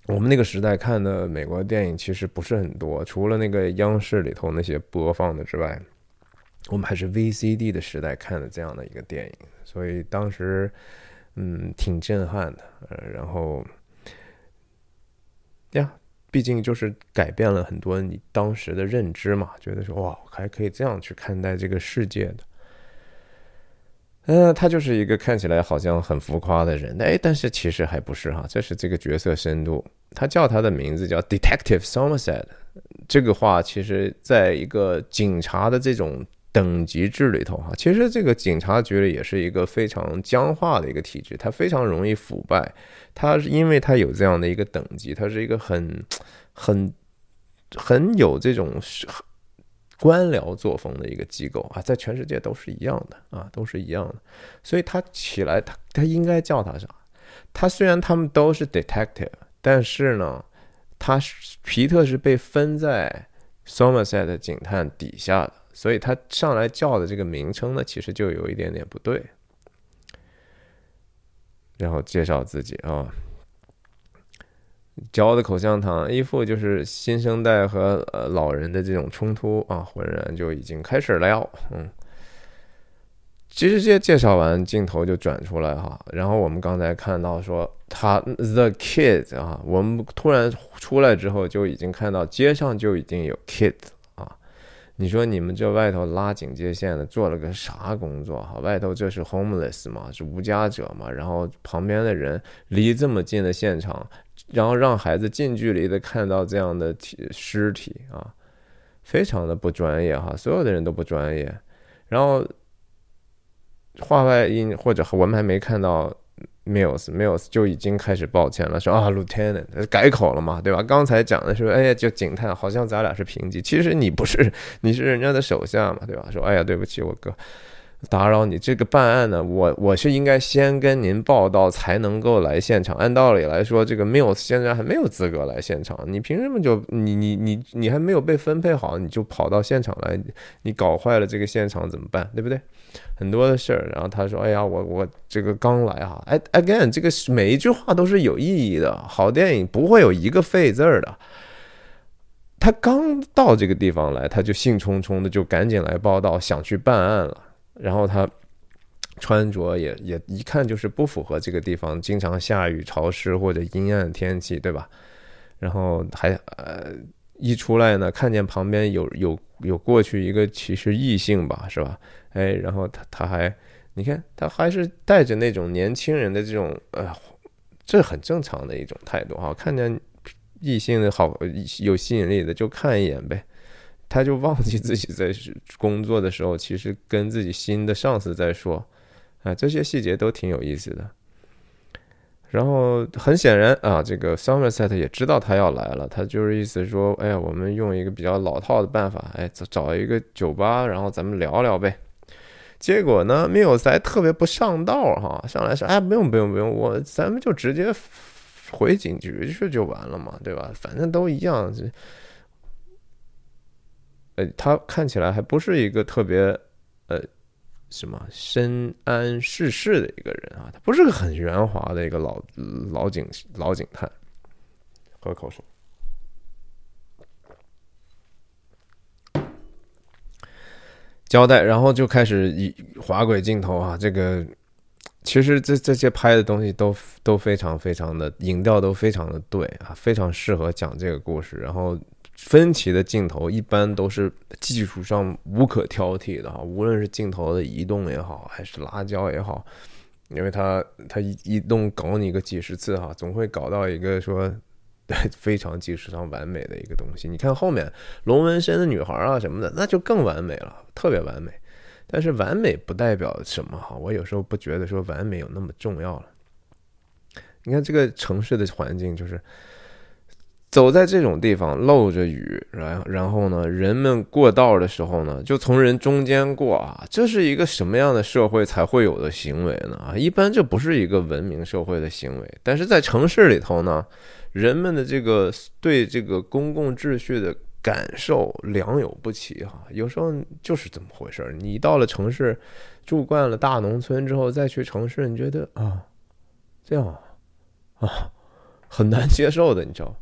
S1: 我们那个时代看的美国电影其实不是很多，除了那个央视里头那些播放的之外，我们还是 VCD 的时代看的这样的一个电影，所以当时嗯挺震撼的，呃，然后呀，毕竟就是改变了很多你当时的认知嘛，觉得说哇还可以这样去看待这个世界的。嗯，他就是一个看起来好像很浮夸的人，哎，但是其实还不是哈，这是这个角色深度。他叫他的名字叫 Detective Somerset，这个话其实在一个警察的这种等级制里头哈，其实这个警察局里也是一个非常僵化的一个体制，它非常容易腐败。它是因为它有这样的一个等级，它是一个很很很有这种。官僚作风的一个机构啊，在全世界都是一样的啊，都是一样的。所以他起来，他他应该叫他啥？他虽然他们都是 detective，但是呢，他是皮特是被分在 Somerset 警探底下的，所以他上来叫的这个名称呢，其实就有一点点不对。然后介绍自己啊。嚼的口香糖，一副就是新生代和呃老人的这种冲突啊，浑然就已经开始了。嗯，其实这介绍完，镜头就转出来哈，然后我们刚才看到说他 the kids 啊，我们突然出来之后就已经看到街上就已经有 kids 啊，你说你们这外头拉警戒线的做了个啥工作哈？外头这是 homeless 嘛，是无家者嘛？然后旁边的人离这么近的现场。然后让孩子近距离的看到这样的体尸体啊，非常的不专业哈，所有的人都不专业。然后话外音或者我们还没看到 Mills，Mills 就已经开始抱歉了，说啊，Lieutenant 改口了嘛，对吧？刚才讲的是，哎呀，就警探，好像咱俩是平级，其实你不是，你是人家的手下嘛，对吧？说，哎呀，对不起，我哥。打扰你这个办案呢，我我是应该先跟您报道才能够来现场。按道理来说，这个 Mills 现在还没有资格来现场，你凭什么就你你你你还没有被分配好，你就跑到现场来？你搞坏了这个现场怎么办？对不对？很多的事儿。然后他说：“哎呀，我我这个刚来哈，哎，again，这个每一句话都是有意义的。好电影不会有一个废字儿的。他刚到这个地方来，他就兴冲冲的就赶紧来报道，想去办案了。”然后他穿着也也一看就是不符合这个地方，经常下雨、潮湿或者阴暗天气，对吧？然后还呃一出来呢，看见旁边有有有过去一个其实异性吧，是吧？哎，然后他他还你看他还是带着那种年轻人的这种呃，这很正常的一种态度哈。看见异性的好有吸引力的就看一眼呗。他就忘记自己在工作的时候，其实跟自己新的上司在说，啊，这些细节都挺有意思的。然后很显然啊，这个 Somerset 也知道他要来了，他就是意思说，哎呀，我们用一个比较老套的办法，哎，找找一个酒吧，然后咱们聊聊呗。结果呢，Mills 还特别不上道哈，上来说，哎，不用不用不用，我咱们就直接回警局去就完了嘛，对吧？反正都一样。呃，他看起来还不是一个特别，呃，什么深谙世事的一个人啊，他不是个很圆滑的一个老老警老警探。喝口水，交代，然后就开始以滑轨镜头啊，这个其实这这些拍的东西都都非常非常的影调都非常的对啊，非常适合讲这个故事，然后。分歧的镜头一般都是技术上无可挑剔的哈，无论是镜头的移动也好，还是拉焦也好，因为它它一移动搞你个几十次哈，总会搞到一个说 非常技术上完美的一个东西。你看后面龙纹身的女孩啊什么的，那就更完美了，特别完美。但是完美不代表什么哈，我有时候不觉得说完美有那么重要了。你看这个城市的环境就是。走在这种地方，漏着雨，然然后呢，人们过道的时候呢，就从人中间过啊，这是一个什么样的社会才会有的行为呢？啊，一般这不是一个文明社会的行为，但是在城市里头呢，人们的这个对这个公共秩序的感受良莠不齐哈，有时候就是这么回事儿。你到了城市，住惯了大农村之后，再去城市，你觉得啊，这样啊，很难接受的，你知道吗。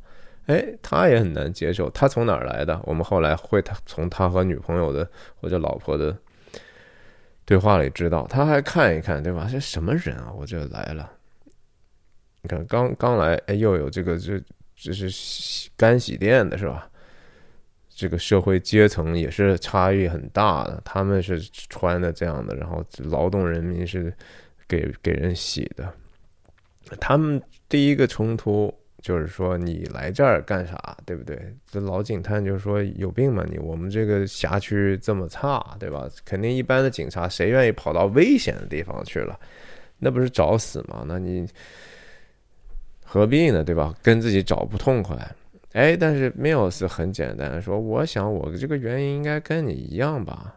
S1: 哎，他也很难接受。他从哪儿来的？我们后来会他从他和女朋友的或者老婆的对话里知道。他还看一看，对吧？这什么人啊？我这来了。你看，刚刚来，哎，又有这个这这是干洗店的是吧？这个社会阶层也是差异很大的。他们是穿的这样的，然后劳动人民是给给人洗的。他们第一个冲突。就是说你来这儿干啥，对不对？这老警探就说有病吗你？我们这个辖区这么差，对吧？肯定一般的警察谁愿意跑到危险的地方去了？那不是找死吗？那你何必呢？对吧？跟自己找不痛快。哎，但是 Mills 很简单说，我想我这个原因应该跟你一样吧，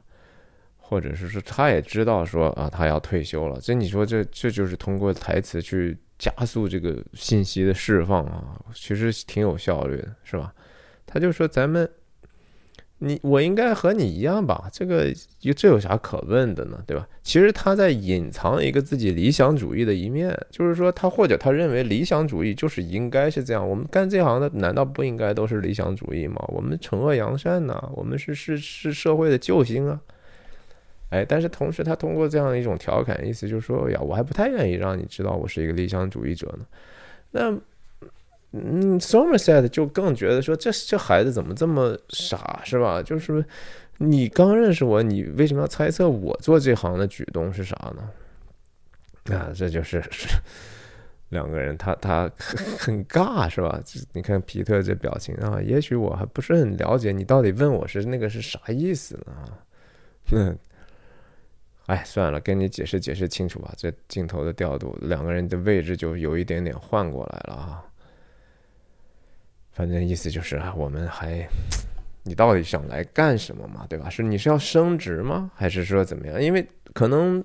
S1: 或者是说他也知道说啊，他要退休了。这你说这这就是通过台词去。加速这个信息的释放啊，其实挺有效率的，是吧？他就说：“咱们，你我应该和你一样吧？这个有这有啥可问的呢？对吧？其实他在隐藏一个自己理想主义的一面，就是说他或者他认为理想主义就是应该是这样。我们干这行的难道不应该都是理想主义吗？我们惩恶扬善呐，我们是是是社会的救星啊！”哎，但是同时，他通过这样的一种调侃，意思就是说，呀，我还不太愿意让你知道我是一个理想主义者呢。那，嗯，Somerset 就更觉得说，这这孩子怎么这么傻，是吧？就是你刚认识我，你为什么要猜测我做这行的举动是啥呢？啊，这就是两个人，他他很尬，是吧？你看皮特这表情啊，也许我还不是很了解你到底问我是那个是啥意思呢？嗯。哎，算了，跟你解释解释清楚吧。这镜头的调度，两个人的位置就有一点点换过来了啊。反正意思就是，我们还，你到底想来干什么嘛？对吧？是你是要升职吗？还是说怎么样？因为可能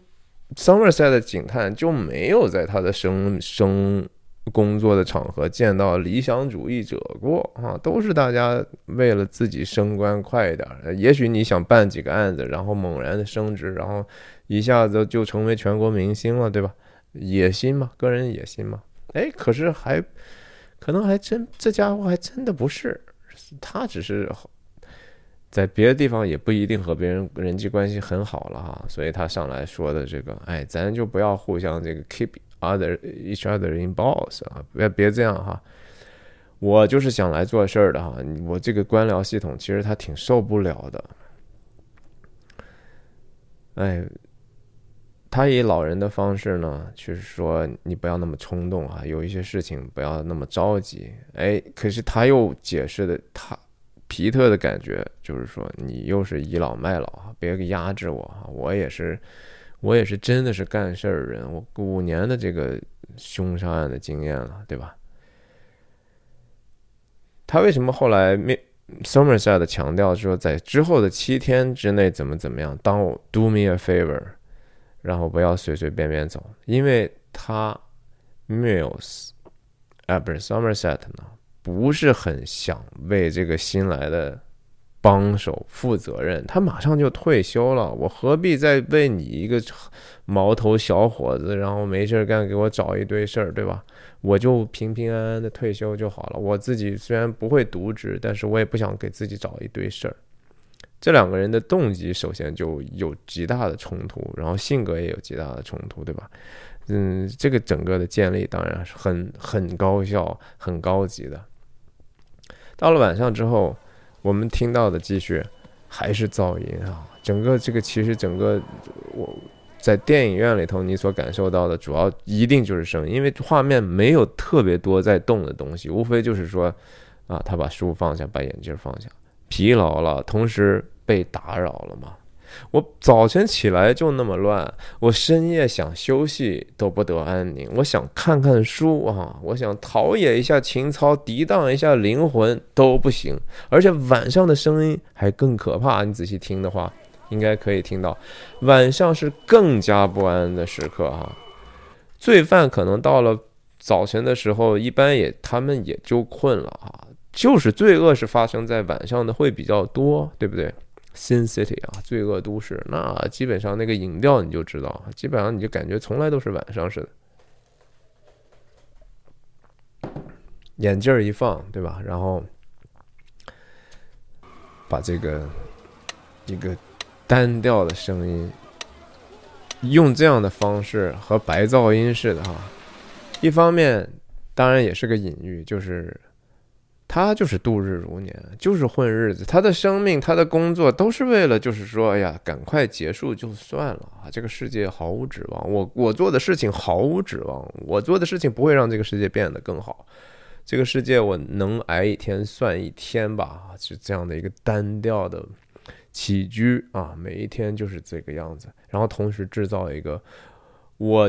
S1: Somerset 的警探就没有在他的升升。工作的场合见到理想主义者过啊，都是大家为了自己升官快一点。也许你想办几个案子，然后猛然的升职，然后一下子就成为全国明星了，对吧？野心嘛，个人野心嘛。哎，可是还可能还真这家伙还真的不是，他只是在别的地方也不一定和别人人际关系很好了哈，所以他上来说的这个，哎，咱就不要互相这个 keep。Other each other in boss 啊，别别这样哈，我就是想来做事儿的哈。我这个官僚系统其实他挺受不了的。哎，他以老人的方式呢，就是说你不要那么冲动啊，有一些事情不要那么着急。哎，可是他又解释的，他皮特的感觉就是说你又是倚老卖老啊，别压制我啊，我也是。我也是真的是干事儿人，我五年的这个凶杀案的经验了，对吧？他为什么后来没 Somerset 强调说在之后的七天之内怎么怎么样，当我 do me a favor，然后不要随随便便走，因为他 Mills 啊不是 Somerset 呢，不是很想为这个新来的。帮手负责任，他马上就退休了，我何必再为你一个毛头小伙子，然后没事干给我找一堆事儿，对吧？我就平平安安的退休就好了。我自己虽然不会渎职，但是我也不想给自己找一堆事儿。这两个人的动机首先就有极大的冲突，然后性格也有极大的冲突，对吧？嗯，这个整个的建立当然是很很高效、很高级的。到了晚上之后。我们听到的继续还是噪音啊！整个这个其实整个我在电影院里头你所感受到的主要一定就是声音，因为画面没有特别多在动的东西，无非就是说啊，他把书放下，把眼镜放下，疲劳了，同时被打扰了嘛。我早晨起来就那么乱，我深夜想休息都不得安宁。我想看看书啊，我想陶冶一下情操，涤荡一下灵魂都不行。而且晚上的声音还更可怕，你仔细听的话，应该可以听到。晚上是更加不安的时刻哈。罪犯可能到了早晨的时候，一般也他们也就困了啊。就是罪恶是发生在晚上的会比较多，对不对？Sin City 啊，罪恶都市，那基本上那个影调你就知道，基本上你就感觉从来都是晚上似的。眼镜一放，对吧？然后把这个一个单调的声音，用这样的方式和白噪音似的哈。一方面，当然也是个隐喻，就是。他就是度日如年，就是混日子。他的生命，他的工作，都是为了，就是说，哎呀，赶快结束就算了啊！这个世界毫无指望，我我做的事情毫无指望，我做的事情不会让这个世界变得更好。这个世界我能挨一天算一天吧，是这样的一个单调的起居啊，每一天就是这个样子。然后同时制造一个，我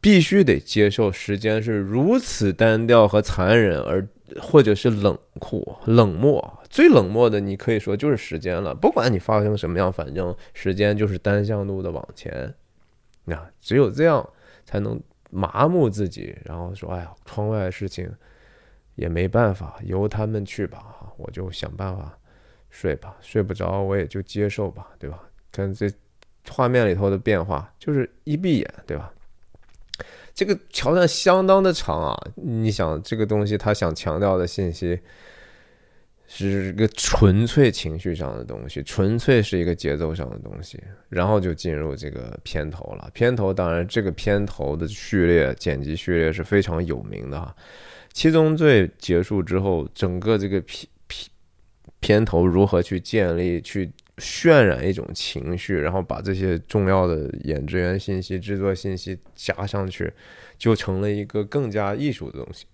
S1: 必须得接受时间是如此单调和残忍而。或者是冷酷、冷漠，最冷漠的，你可以说就是时间了。不管你发生什么样，反正时间就是单向度的往前。那只有这样才能麻木自己，然后说：“哎呀，窗外的事情也没办法，由他们去吧。我就想办法睡吧，睡不着我也就接受吧，对吧？看这画面里头的变化，就是一闭眼，对吧？”这个桥段相当的长啊！你想，这个东西他想强调的信息是个纯粹情绪上的东西，纯粹是一个节奏上的东西，然后就进入这个片头了。片头当然，这个片头的序列剪辑序列是非常有名的哈。七宗罪结束之后，整个这个片片片头如何去建立去？渲染一种情绪，然后把这些重要的演职员信息、制作信息加上去，就成了一个更加艺术的东西。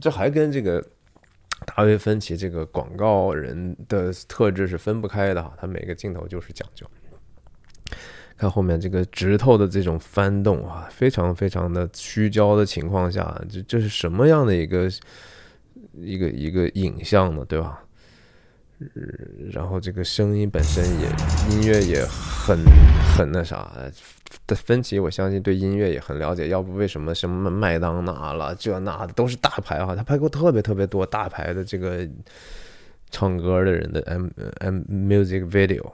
S1: 这还跟这个大卫芬奇这个广告人的特质是分不开的哈，他每个镜头就是讲究。看后面这个指头的这种翻动啊，非常非常的虚焦的情况下，这这是什么样的一个一个一个影像呢？对吧？然后这个声音本身也音乐也很很那啥的分歧，我相信对音乐也很了解。要不为什么什么麦当娜了这那的都是大牌哈？他拍过特别特别多大牌的这个唱歌的人的 M M music video。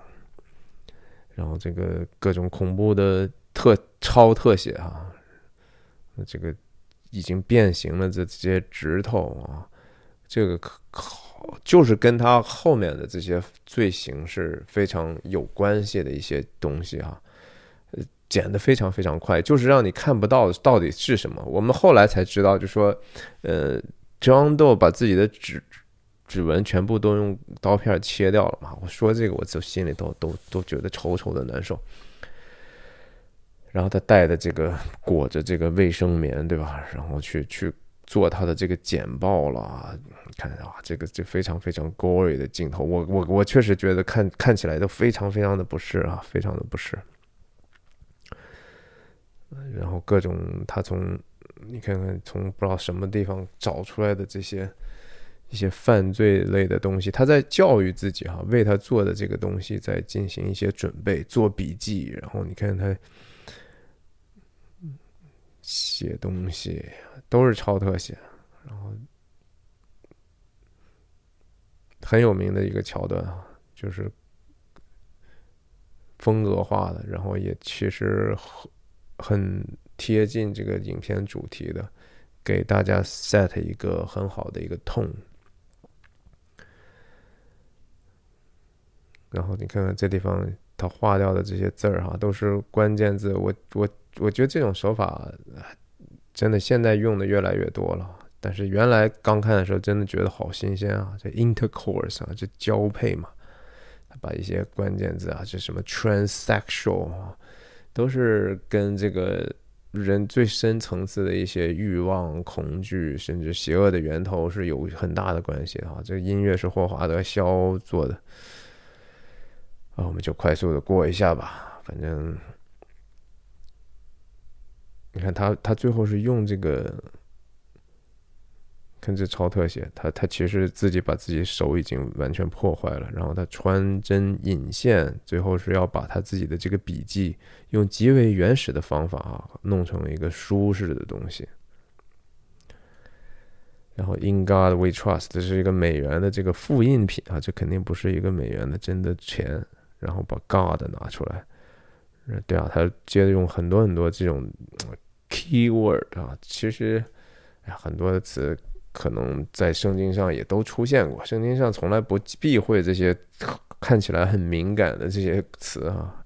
S1: 然后这个各种恐怖的特超特写啊，这个已经变形了这些指头啊，这个可就是跟他后面的这些罪行是非常有关系的一些东西哈，呃，剪得非常非常快，就是让你看不到到底是什么。我们后来才知道，就说，呃，John Doe 把自己的指指纹全部都用刀片切掉了嘛。我说这个，我就心里都都都觉得愁愁的难受。然后他带的这个裹着这个卫生棉，对吧？然后去去。做他的这个简报了，看啊，这个这非常非常 gory 的镜头，我我我确实觉得看看起来都非常非常的不适啊，非常的不适。然后各种他从你看看从不知道什么地方找出来的这些一些犯罪类的东西，他在教育自己哈，为他做的这个东西在进行一些准备，做笔记。然后你看他。写东西都是超特写，然后很有名的一个桥段啊，就是风格化的，然后也其实很很贴近这个影片主题的，给大家 set 一个很好的一个 tone。然后你看看这地方他划掉的这些字儿哈，都是关键字，我我。我觉得这种手法真的现在用的越来越多了，但是原来刚看的时候真的觉得好新鲜啊！这 intercourse 啊，这交配嘛，把一些关键字啊，这什么 transsexual，都是跟这个人最深层次的一些欲望、恐惧，甚至邪恶的源头是有很大的关系的啊！这音乐是霍华德·肖做的啊，我们就快速的过一下吧，反正。你看他，他最后是用这个，看这超特写，他他其实自己把自己手已经完全破坏了，然后他穿针引线，最后是要把他自己的这个笔记用极为原始的方法啊，弄成一个书式的东西。然后 In God We Trust，这是一个美元的这个复印品啊，这肯定不是一个美元的真的钱。然后把 God 拿出来。对啊，他接着用很多很多这种 keyword 啊，其实，很多的词可能在圣经上也都出现过，圣经上从来不避讳这些看起来很敏感的这些词啊，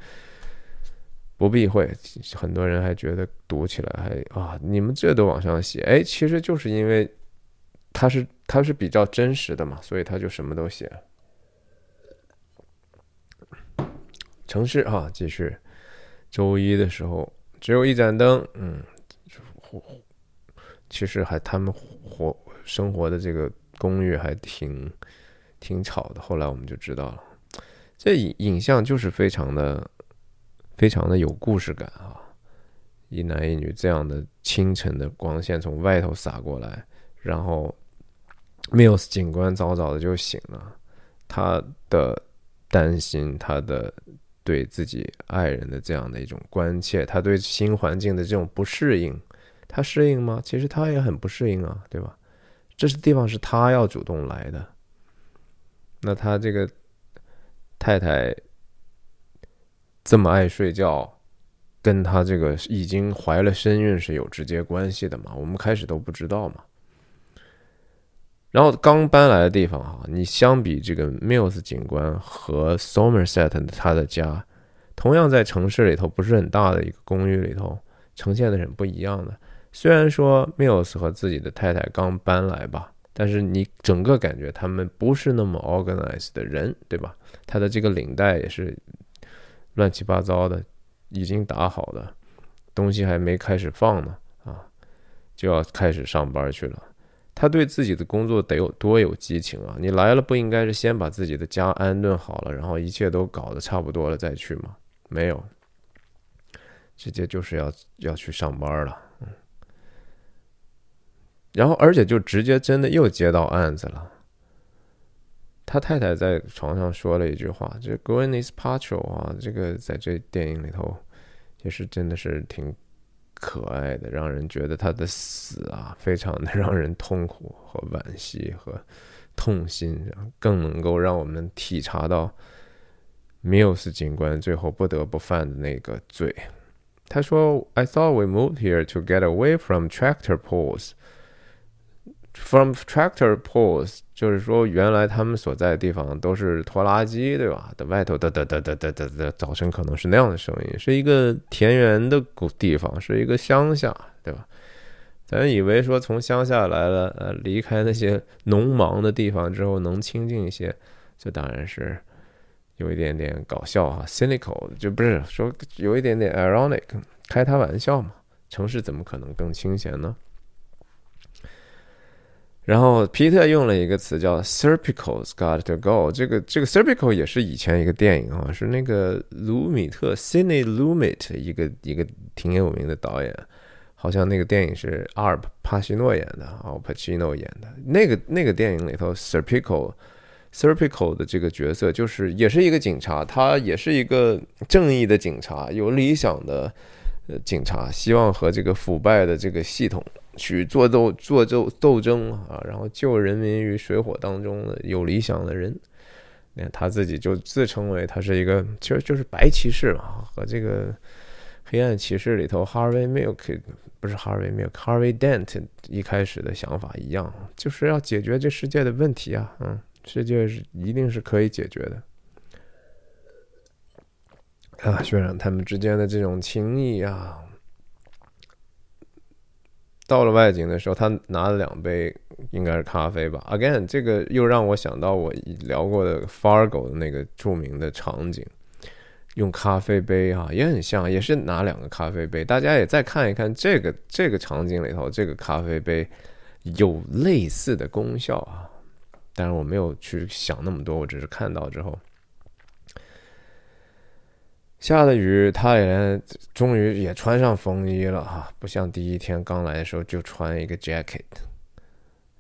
S1: 不避讳。很多人还觉得读起来还啊，你们这都往上写，哎，其实就是因为他是他是比较真实的嘛，所以他就什么都写。城市啊，继续。周一的时候只有一盏灯，嗯，其实还他们活生活的这个公寓还挺挺吵的。后来我们就知道了，这影影像就是非常的非常的有故事感啊！一男一女这样的清晨的光线从外头洒过来，然后 Mills 警官早早的就醒了，他的担心，他的。对自己爱人的这样的一种关切，他对新环境的这种不适应，他适应吗？其实他也很不适应啊，对吧？这是地方是他要主动来的，那他这个太太这么爱睡觉，跟他这个已经怀了身孕是有直接关系的嘛？我们开始都不知道嘛。然后刚搬来的地方哈，你相比这个 Mills 警官和 Somerset 他的家，同样在城市里头不是很大的一个公寓里头，呈现的是不一样的。虽然说 Mills 和自己的太太刚搬来吧，但是你整个感觉他们不是那么 organized 的人，对吧？他的这个领带也是乱七八糟的，已经打好的东西还没开始放呢，啊，就要开始上班去了。他对自己的工作得有多有激情啊！你来了不应该是先把自己的家安顿好了，然后一切都搞得差不多了再去吗？没有，直接就是要要去上班了，然后而且就直接真的又接到案子了。他太太在床上说了一句话：“这 Gwyneth Paltrow 啊，这个在这电影里头也是真的是挺可爱的，让人觉得他的死啊，非常的让人痛苦和惋惜和痛心，更能够让我们体察到缪 l s 警官最后不得不犯的那个罪。”他说：“I thought we moved here to get away from tractor pulls。” From tractor pulls，就是说原来他们所在的地方都是拖拉机，对吧？的外头哒哒哒哒哒哒哒，早晨可能是那样的声音，是一个田园的古地方，是一个乡下，对吧？咱以为说从乡下来了，呃，离开那些农忙的地方之后能清静一些，这当然是有一点点搞笑哈，cynical，就不是说有一点点 ironic，开他玩笑嘛？城市怎么可能更清闲呢？然后皮特用了一个词叫 “Serpicals got to go”，这个这个 “Serpical” 也是以前一个电影啊，是那个卢米特 （Cine Lumet） 一个一个挺有名的导演，好像那个电影是阿尔帕西诺演的，奥帕西诺演的。那个那个电影里头，Serpical，Serpical 的这个角色就是也是一个警察，他也是一个正义的警察，有理想的警察，希望和这个腐败的这个系统。去做斗做斗斗争啊，然后救人民于水火当中的有理想的人，你看他自己就自称为他是一个，其实就是白骑士嘛，和这个黑暗骑士里头 Harvey Milk 不是 Harvey Milk，Harvey Dent 一开始的想法一样，就是要解决这世界的问题啊，嗯，世界是一定是可以解决的啊，渲染他们之间的这种情谊啊。到了外景的时候，他拿了两杯，应该是咖啡吧。Again，这个又让我想到我聊过的 Fargo 的那个著名的场景，用咖啡杯啊，也很像，也是拿两个咖啡杯。大家也再看一看这个这个场景里头，这个咖啡杯有类似的功效啊。但是我没有去想那么多，我只是看到之后。下了雨，他也终于也穿上风衣了哈，不像第一天刚来的时候就穿一个 jacket，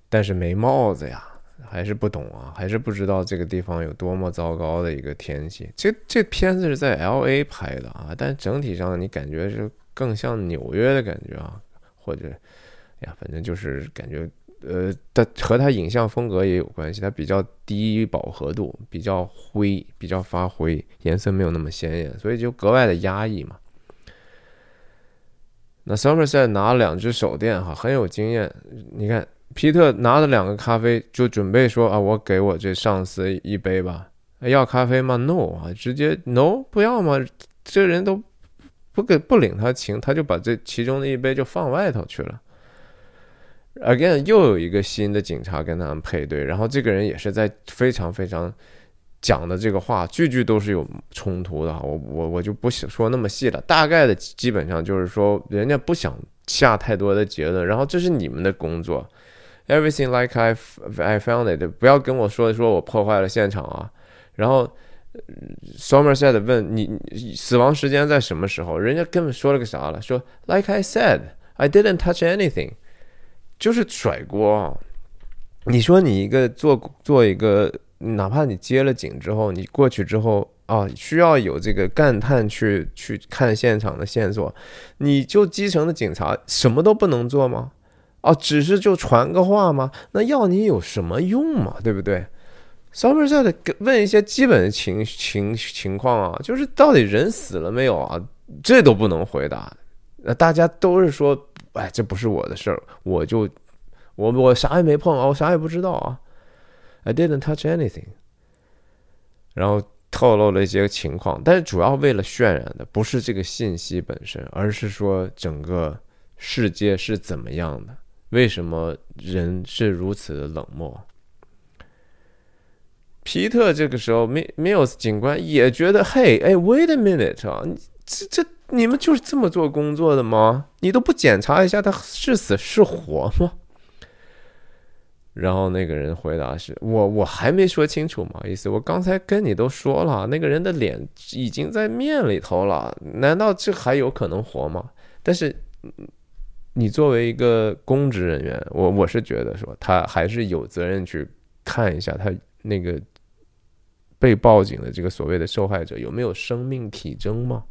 S1: 但是没帽子呀，还是不懂啊，还是不知道这个地方有多么糟糕的一个天气。这这片子是在 L A 拍的啊，但整体上你感觉是更像纽约的感觉啊，或者，哎呀，反正就是感觉。呃，它和它影像风格也有关系，它比较低饱和度，比较灰，比较发灰，颜色没有那么鲜艳，所以就格外的压抑嘛。那 Somerset 拿了两只手电，哈，很有经验。你看，皮特拿了两个咖啡，就准备说啊，我给我这上司一杯吧。要咖啡吗？No 啊，直接 No，不要吗？这人都不给不领他情，他就把这其中的一杯就放外头去了。Again，又有一个新的警察跟他们配对，然后这个人也是在非常非常讲的这个话，句句都是有冲突的。我我我就不想说那么细了，大概的基本上就是说，人家不想下太多的结论，然后这是你们的工作，Everything like I I found it，不要跟我说说我破坏了现场啊。然后 Somerset 问你死亡时间在什么时候，人家根本说了个啥了，说 Like I said，I didn't touch anything。就是甩锅，你说你一个做做一个，哪怕你接了警之后，你过去之后啊，需要有这个干探去去看现场的线索，你就基层的警察什么都不能做吗？哦，只是就传个话吗？那要你有什么用嘛？对不对？Somerset 问一些基本的情情情况啊，就是到底人死了没有啊？这都不能回答。那大家都是说。哎，这不是我的事儿，我就我我啥也没碰啊，我啥也不知道啊。I didn't touch anything。然后透露了一些情况，但是主要为了渲染的不是这个信息本身，而是说整个世界是怎么样的，为什么人是如此的冷漠。皮特这个时候，Mills 警官也觉得，嘿，哎，Wait a minute 啊，这这。你们就是这么做工作的吗？你都不检查一下他是死是活吗？然后那个人回答是：“我我还没说清楚，嘛意思，我刚才跟你都说了，那个人的脸已经在面里头了，难道这还有可能活吗？但是你作为一个公职人员，我我是觉得说他还是有责任去看一下他那个被报警的这个所谓的受害者有没有生命体征吗？”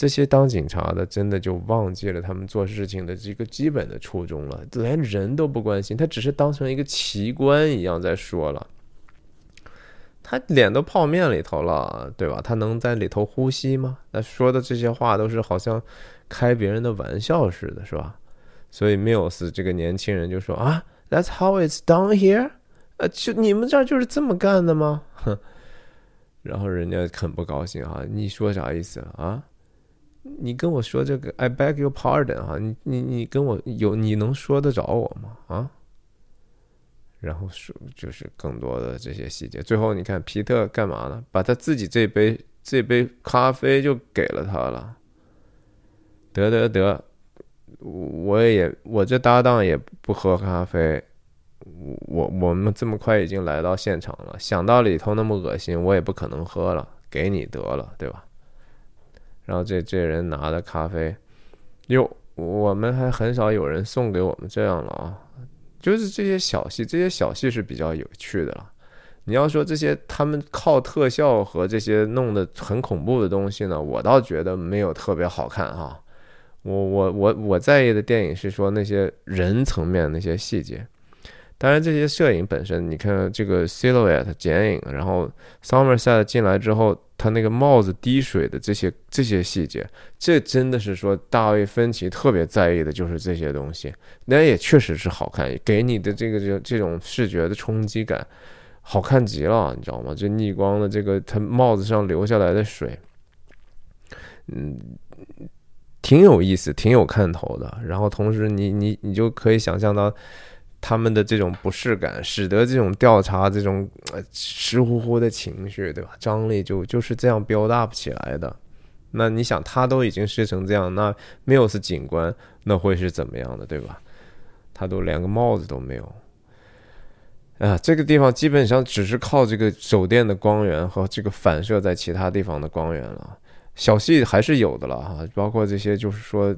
S1: 这些当警察的真的就忘记了他们做事情的这个基本的初衷了，连人都不关心，他只是当成一个奇观一样在说了。他脸都泡面里头了，对吧？他能在里头呼吸吗？那说的这些话都是好像开别人的玩笑似的，是吧？所以缪斯这个年轻人就说啊，That's how it's done here，呃，就你们这儿就是这么干的吗？哼，然后人家很不高兴啊，你说啥意思啊？你跟我说这个，I beg your pardon 哈，你你你跟我有你能说得着我吗？啊？然后说就是更多的这些细节，最后你看皮特干嘛呢？把他自己这杯这杯咖啡就给了他了。得得得，我也我这搭档也不喝咖啡，我我们这么快已经来到现场了，想到里头那么恶心，我也不可能喝了，给你得了，对吧？然后这这人拿的咖啡，哟，我们还很少有人送给我们这样了啊！就是这些小戏，这些小戏是比较有趣的了。你要说这些他们靠特效和这些弄得很恐怖的东西呢，我倒觉得没有特别好看哈。我我我我在意的电影是说那些人层面那些细节。当然，这些摄影本身，你看这个 silhouette 剪影，然后 Somerset 进来之后，他那个帽子滴水的这些这些细节，这真的是说大卫芬奇特别在意的就是这些东西。那也确实是好看，给你的这个这这种视觉的冲击感，好看极了，你知道吗？这逆光的这个他帽子上流下来的水，嗯，挺有意思，挺有看头的。然后同时，你你你就可以想象到。他们的这种不适感，使得这种调查这种湿乎乎的情绪，对吧？张力就就是这样 build up 起来的。那你想，他都已经湿成这样，那 Mills 警官那会是怎么样的，对吧？他都连个帽子都没有。啊，这个地方基本上只是靠这个手电的光源和这个反射在其他地方的光源了。小戏还是有的了哈，包括这些就是说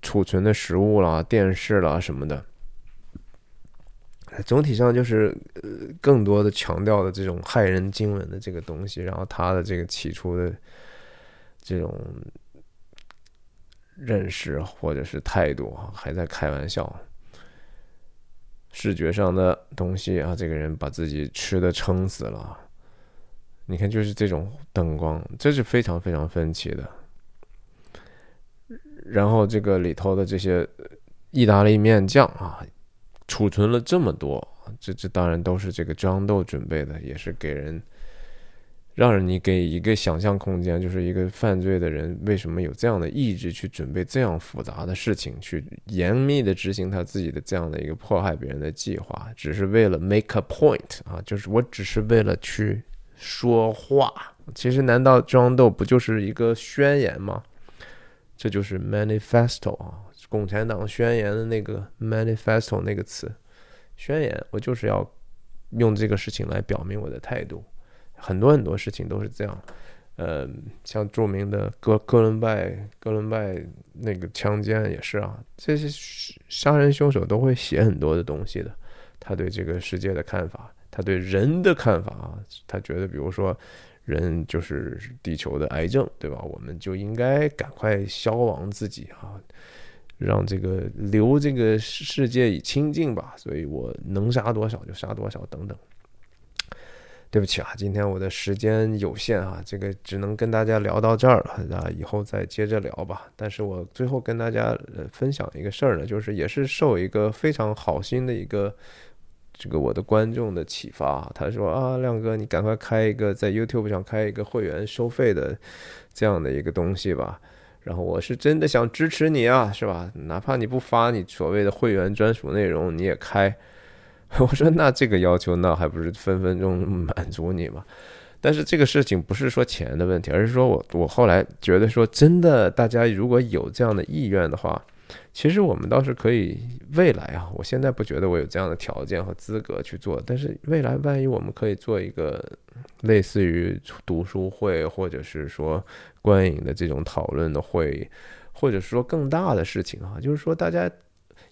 S1: 储存的食物啦、电视啦什么的。总体上就是呃，更多的强调的这种骇人惊闻的这个东西，然后他的这个起初的这种认识或者是态度还在开玩笑。视觉上的东西啊，这个人把自己吃的撑死了。你看，就是这种灯光，这是非常非常分歧的。然后这个里头的这些意大利面酱啊。储存了这么多，这这当然都是这个张豆准备的，也是给人让你给一个想象空间，就是一个犯罪的人为什么有这样的意志去准备这样复杂的事情，去严密的执行他自己的这样的一个迫害别人的计划，只是为了 make a point 啊，就是我只是为了去说话。其实难道张豆不就是一个宣言吗？这就是 manifesto 啊。共产党宣言的那个 manifesto 那个词，宣言，我就是要用这个事情来表明我的态度。很多很多事情都是这样，呃，像著名的哥哥伦拜哥伦拜那个枪击案也是啊，这些杀人凶手都会写很多的东西的，他对这个世界的看法，他对人的看法啊，他觉得比如说人就是地球的癌症，对吧？我们就应该赶快消亡自己啊。让这个留这个世界以清净吧，所以我能杀多少就杀多少，等等。对不起啊，今天我的时间有限啊，这个只能跟大家聊到这儿了，那以后再接着聊吧。但是我最后跟大家分享一个事儿呢，就是也是受一个非常好心的一个这个我的观众的启发，他说啊，亮哥，你赶快开一个在 YouTube 上开一个会员收费的这样的一个东西吧。然后我是真的想支持你啊，是吧？哪怕你不发你所谓的会员专属内容，你也开。我说那这个要求那还不是分分钟满足你吗？但是这个事情不是说钱的问题，而是说我我后来觉得说真的，大家如果有这样的意愿的话，其实我们倒是可以，未来啊，我现在不觉得我有这样的条件和资格去做，但是未来万一我们可以做一个类似于读书会，或者是说观影的这种讨论的会，或者说更大的事情啊，就是说大家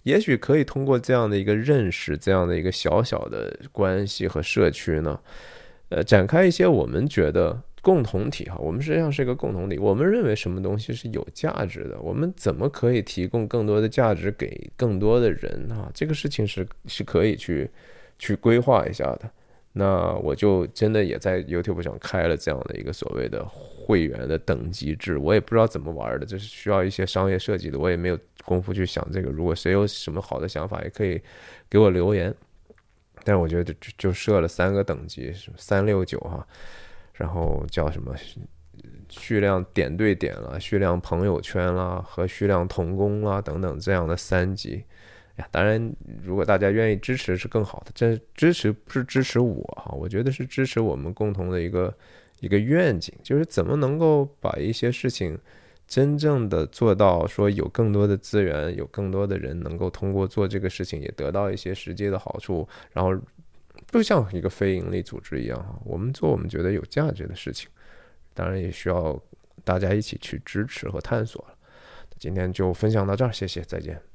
S1: 也许可以通过这样的一个认识，这样的一个小小的关系和社区呢，呃，展开一些我们觉得。共同体哈，我们实际上是一个共同体。我们认为什么东西是有价值的，我们怎么可以提供更多的价值给更多的人啊？这个事情是是可以去去规划一下的。那我就真的也在 YouTube 上开了这样的一个所谓的会员的等级制，我也不知道怎么玩的，这是需要一些商业设计的，我也没有功夫去想这个。如果谁有什么好的想法，也可以给我留言。但是我觉得就就设了三个等级，三六九哈。然后叫什么蓄量点对点了，蓄量朋友圈啦，和蓄量同工啦等等这样的三级当然，如果大家愿意支持是更好的。这支持不是支持我哈，我觉得是支持我们共同的一个一个愿景，就是怎么能够把一些事情真正的做到，说有更多的资源，有更多的人能够通过做这个事情也得到一些实际的好处，然后。就像一个非盈利组织一样哈，我们做我们觉得有价值的事情，当然也需要大家一起去支持和探索了。今天就分享到这儿，谢谢，再见。